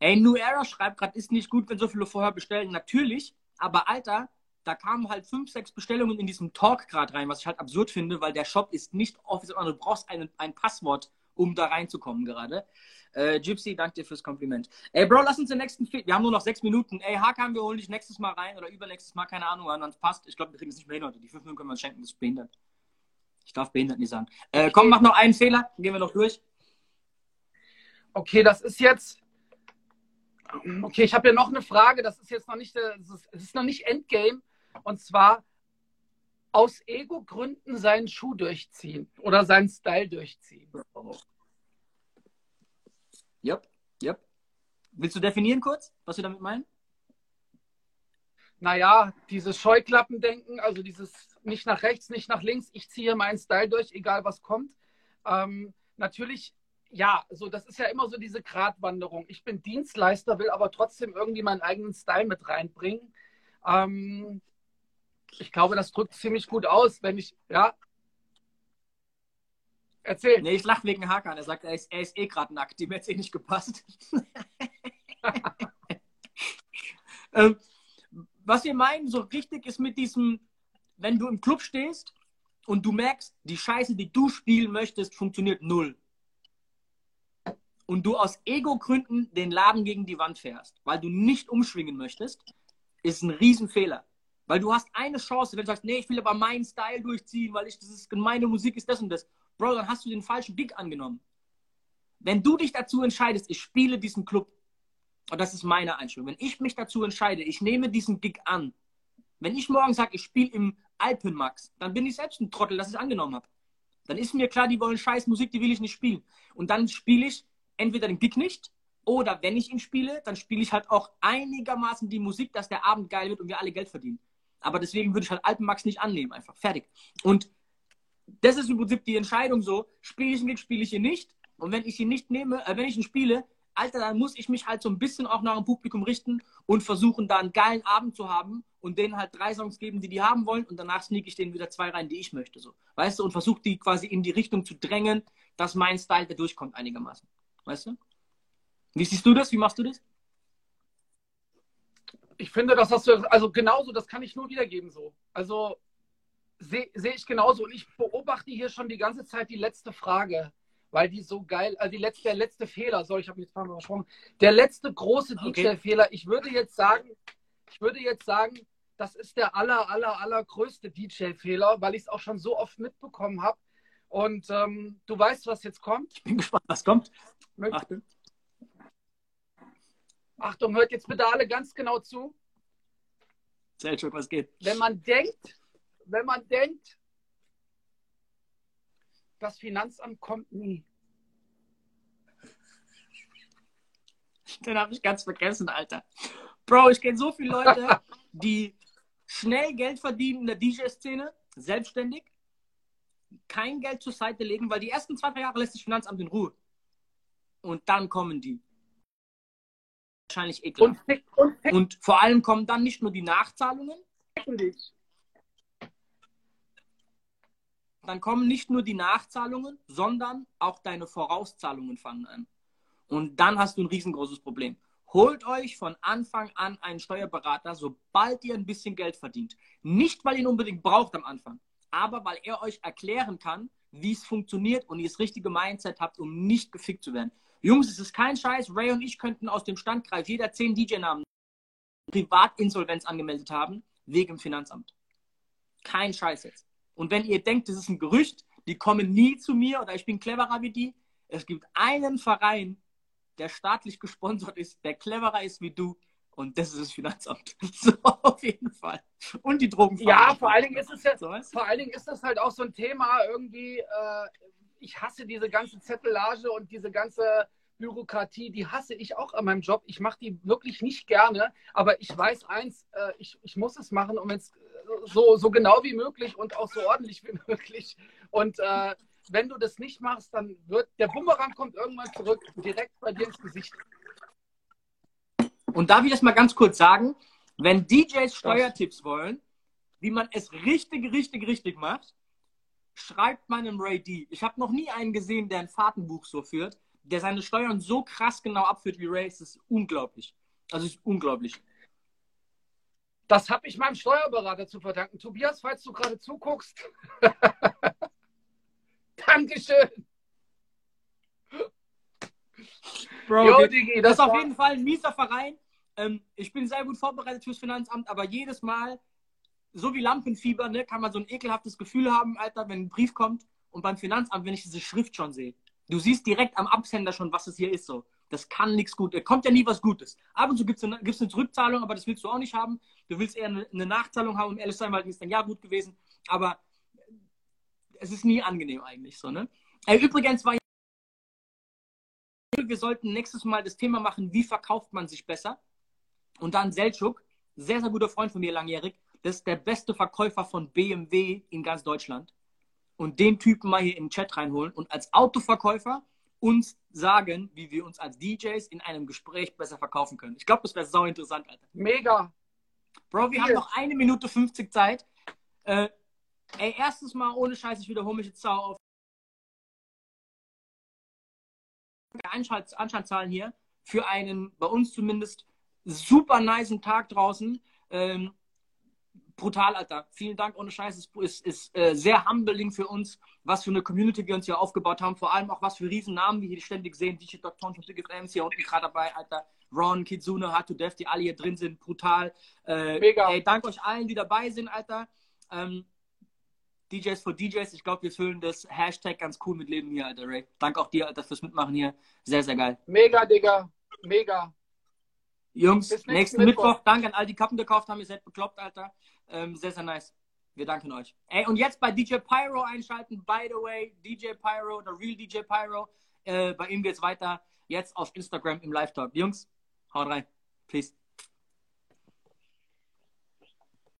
Ey, New Era schreibt gerade, ist nicht gut, wenn so viele vorher bestellen. Natürlich, aber Alter, da kamen halt fünf, sechs Bestellungen in diesem Talk gerade rein, was ich halt absurd finde, weil der Shop ist nicht offiziell, du brauchst ein, ein Passwort, um da reinzukommen gerade. Äh, Gypsy, danke dir fürs Kompliment. Ey, Bro, lass uns den nächsten Fit. Wir haben nur noch sechs Minuten. Ey, Hakan, wir holen dich nächstes Mal rein oder übernächstes Mal, keine Ahnung, wann es passt. Ich glaube, wir kriegen es nicht mehr hin heute. Die fünf Minuten können wir uns schenken, das ist behindert. Ich darf behindert nicht sagen. Äh, komm, mach noch einen Fehler, gehen wir noch durch. Okay, das ist jetzt Okay, ich habe ja noch eine Frage. Das ist jetzt noch nicht, es ist noch nicht Endgame. Und zwar aus Ego-Gründen seinen Schuh durchziehen oder seinen Style durchziehen. Yep, yep. Willst du definieren kurz, was wir damit meinen? Naja, dieses Scheuklappendenken, also dieses nicht nach rechts, nicht nach links, ich ziehe meinen Style durch, egal was kommt. Ähm, natürlich ja, so das ist ja immer so diese Gratwanderung. Ich bin Dienstleister, will aber trotzdem irgendwie meinen eigenen Style mit reinbringen. Ähm, ich glaube, das drückt ziemlich gut aus, wenn ich, ja. Erzähl. Nee, ich lache wegen Hakan. Er sagt, er ist, er ist eh gerade nackt. Dem hätte eh nicht gepasst. *laughs* ähm, was wir meinen, so richtig ist mit diesem, wenn du im Club stehst und du merkst, die Scheiße, die du spielen möchtest, funktioniert null und du aus Ego-Gründen den Laden gegen die Wand fährst, weil du nicht umschwingen möchtest, ist ein Riesenfehler. Weil du hast eine Chance, wenn du sagst, nee, ich will aber meinen Style durchziehen, weil ich, das ist, meine Musik ist das und das. Bro, dann hast du den falschen Gig angenommen. Wenn du dich dazu entscheidest, ich spiele diesen Club, und das ist meine Einstellung, wenn ich mich dazu entscheide, ich nehme diesen Gig an, wenn ich morgen sage, ich spiele im Alpenmax, dann bin ich selbst ein Trottel, dass ich es angenommen habe. Dann ist mir klar, die wollen scheiß Musik, die will ich nicht spielen. Und dann spiele ich entweder den Gig nicht oder wenn ich ihn spiele, dann spiele ich halt auch einigermaßen die Musik, dass der Abend geil wird und wir alle Geld verdienen. Aber deswegen würde ich halt Alpenmax nicht annehmen, einfach. Fertig. Und das ist im Prinzip die Entscheidung so, spiele ich ihn Gig, spiele ich ihn nicht. Und wenn ich ihn nicht nehme, äh, wenn ich ihn spiele, Alter, dann muss ich mich halt so ein bisschen auch nach dem Publikum richten und versuchen, da einen geilen Abend zu haben und denen halt drei Songs geben, die die haben wollen und danach sneak ich denen wieder zwei rein, die ich möchte. So. Weißt du? Und versuche die quasi in die Richtung zu drängen, dass mein Style da durchkommt einigermaßen. Weißt du? Wie siehst du das? Wie machst du das? Ich finde, das hast du, also genauso, das kann ich nur wiedergeben so. Also sehe seh ich genauso. Und ich beobachte hier schon die ganze Zeit die letzte Frage, weil die so geil, also die letzte, der letzte Fehler, sorry, ich habe mich jetzt mal versprochen, der letzte große Okay. DJ-Fehler, ich würde jetzt sagen, ich würde jetzt sagen, das ist der aller, aller, allergrößte DJ-Fehler, weil ich es auch schon so oft mitbekommen habe. Und ähm, du weißt, was jetzt kommt. Ich bin gespannt, was kommt. Möcht- Achtung. Achtung, hört jetzt bitte alle ganz genau zu. Selchuk, was geht? Wenn man denkt, wenn man denkt, das Finanzamt kommt nie. Den habe ich ganz vergessen, Alter. Bro, ich kenne so viele Leute, *laughs* die schnell Geld verdienen in der DJ-Szene, selbstständig, kein Geld zur Seite legen, weil die ersten zwei, drei Jahre lässt das Finanzamt in Ruhe. Und dann kommen die. Wahrscheinlich Und, ekelhaft. und ficken Und vor allem kommen dann nicht nur die Nachzahlungen, dann kommen nicht nur die Nachzahlungen, sondern auch deine Vorauszahlungen fangen an. Und dann hast du ein riesengroßes Problem. Holt euch von Anfang an einen Steuerberater, sobald ihr ein bisschen Geld verdient. Nicht, weil ihr ihn unbedingt braucht am Anfang, aber weil er euch erklären kann, wie es funktioniert und ihr das richtige Mindset habt, um nicht gefickt zu werden. Jungs, es ist kein Scheiß. Ray und ich könnten aus dem Standkreis jeder zehn DJ-Namen Privatinsolvenz angemeldet haben, wegen dem Finanzamt. Kein Scheiß jetzt. Und wenn ihr denkt, das ist ein Gerücht, die kommen nie zu mir oder ich bin cleverer wie die, es gibt einen Verein, der staatlich gesponsert ist, der cleverer ist wie du und das ist das Finanzamt. *laughs* So, auf jeden Fall. Und die Drogen. Ja, vor allen Dingen ist es ja, vor allen Dingen ist das halt auch so ein Thema irgendwie, äh, ich hasse diese ganze Zettelage und diese ganze Bürokratie, die hasse ich auch an meinem Job. Ich mache die wirklich nicht gerne, aber ich weiß eins, äh, ich, ich muss es machen, um jetzt so, so genau wie möglich und auch so ordentlich wie *laughs* möglich. Und äh, wenn du das nicht machst, dann wird der Bumerang kommt irgendwann zurück, direkt bei dir ins Gesicht. Und darf ich das mal ganz kurz sagen? Wenn DJs Steuertipps wollen, wie man es richtig, richtig, richtig macht, schreibt meinem Ray D. Ich habe noch nie einen gesehen, der ein Fahrtenbuch so führt, der seine Steuern so krass genau abführt wie Ray. Es ist unglaublich. Also es ist unglaublich. Das habe ich meinem Steuerberater zu verdanken. Tobias, falls du gerade zuguckst. *laughs* Dankeschön. Bro, das, Digi, das das ist auf jeden Fall ein mieser Verein. Ähm, ich bin sehr gut vorbereitet fürs Finanzamt, aber jedes Mal, so wie Lampenfieber, ne, kann man so ein ekelhaftes Gefühl haben, Alter, wenn ein Brief kommt und beim Finanzamt, wenn ich diese Schrift schon sehe. Du siehst direkt am Absender schon, was es hier ist. So. Das kann nichts Gutes. Kommt ja nie was Gutes. Ab und zu gibt es eine, eine Zurückzahlung, aber das willst du auch nicht haben. Du willst eher eine, eine Nachzahlung haben, um ehrlich zu sein, weil die ist dann ja gut gewesen. Aber es ist nie angenehm eigentlich so, ne? Äh, übrigens war wir sollten nächstes Mal das Thema machen, wie verkauft man sich besser. Und dann Selçuk, sehr, sehr guter Freund von mir, langjährig, ist der beste Verkäufer von BMW in ganz Deutschland. Und den Typen mal hier in den Chat reinholen und als Autoverkäufer uns sagen, wie wir uns als DJs in einem Gespräch besser verkaufen können. Ich glaube, das wäre sau interessant, Alter. Mega. Bro, wir Hier. haben noch eine Minute 50 Zeit. Äh, ey, erstes Mal ohne Scheiß, ich wiederhole mich jetzt sau auf. Anschalt, Anschaltzahlen hier für einen, bei uns zumindest, super niceen Tag draußen. Ähm, brutal, Alter. Vielen Dank, ohne Scheiß. Es ist, ist äh, sehr humbling für uns, was für eine Community wir uns hier aufgebaut haben. Vor allem auch, was für Riesennamen wir hier ständig sehen. DJ Dr. und Flames hier unten gerade dabei, Alter. Ron, Kitsune, Hard to Death, die alle hier drin sind. Brutal. Äh, Mega. Ey, dank euch allen, die dabei sind, Alter. Ähm, DJs for DJs, ich glaube, wir füllen das Hashtag ganz cool mit Leben hier, Alter, Ray. Dank auch dir, Alter, fürs Mitmachen hier. Sehr, sehr geil. Mega, Digga. Mega. Jungs, nächsten, nächsten Mittwoch. Mittwoch. Danke an all die Kappen gekauft haben. Ihr seid bekloppt, Alter. Ähm, sehr, sehr nice. Wir danken euch. Ey, und jetzt bei DJ Pyro einschalten. By the way, DJ Pyro, der Real DJ Pyro. Äh, bei ihm geht's weiter. Jetzt auf Instagram im Live-Talk. Jungs, haut rein. Peace.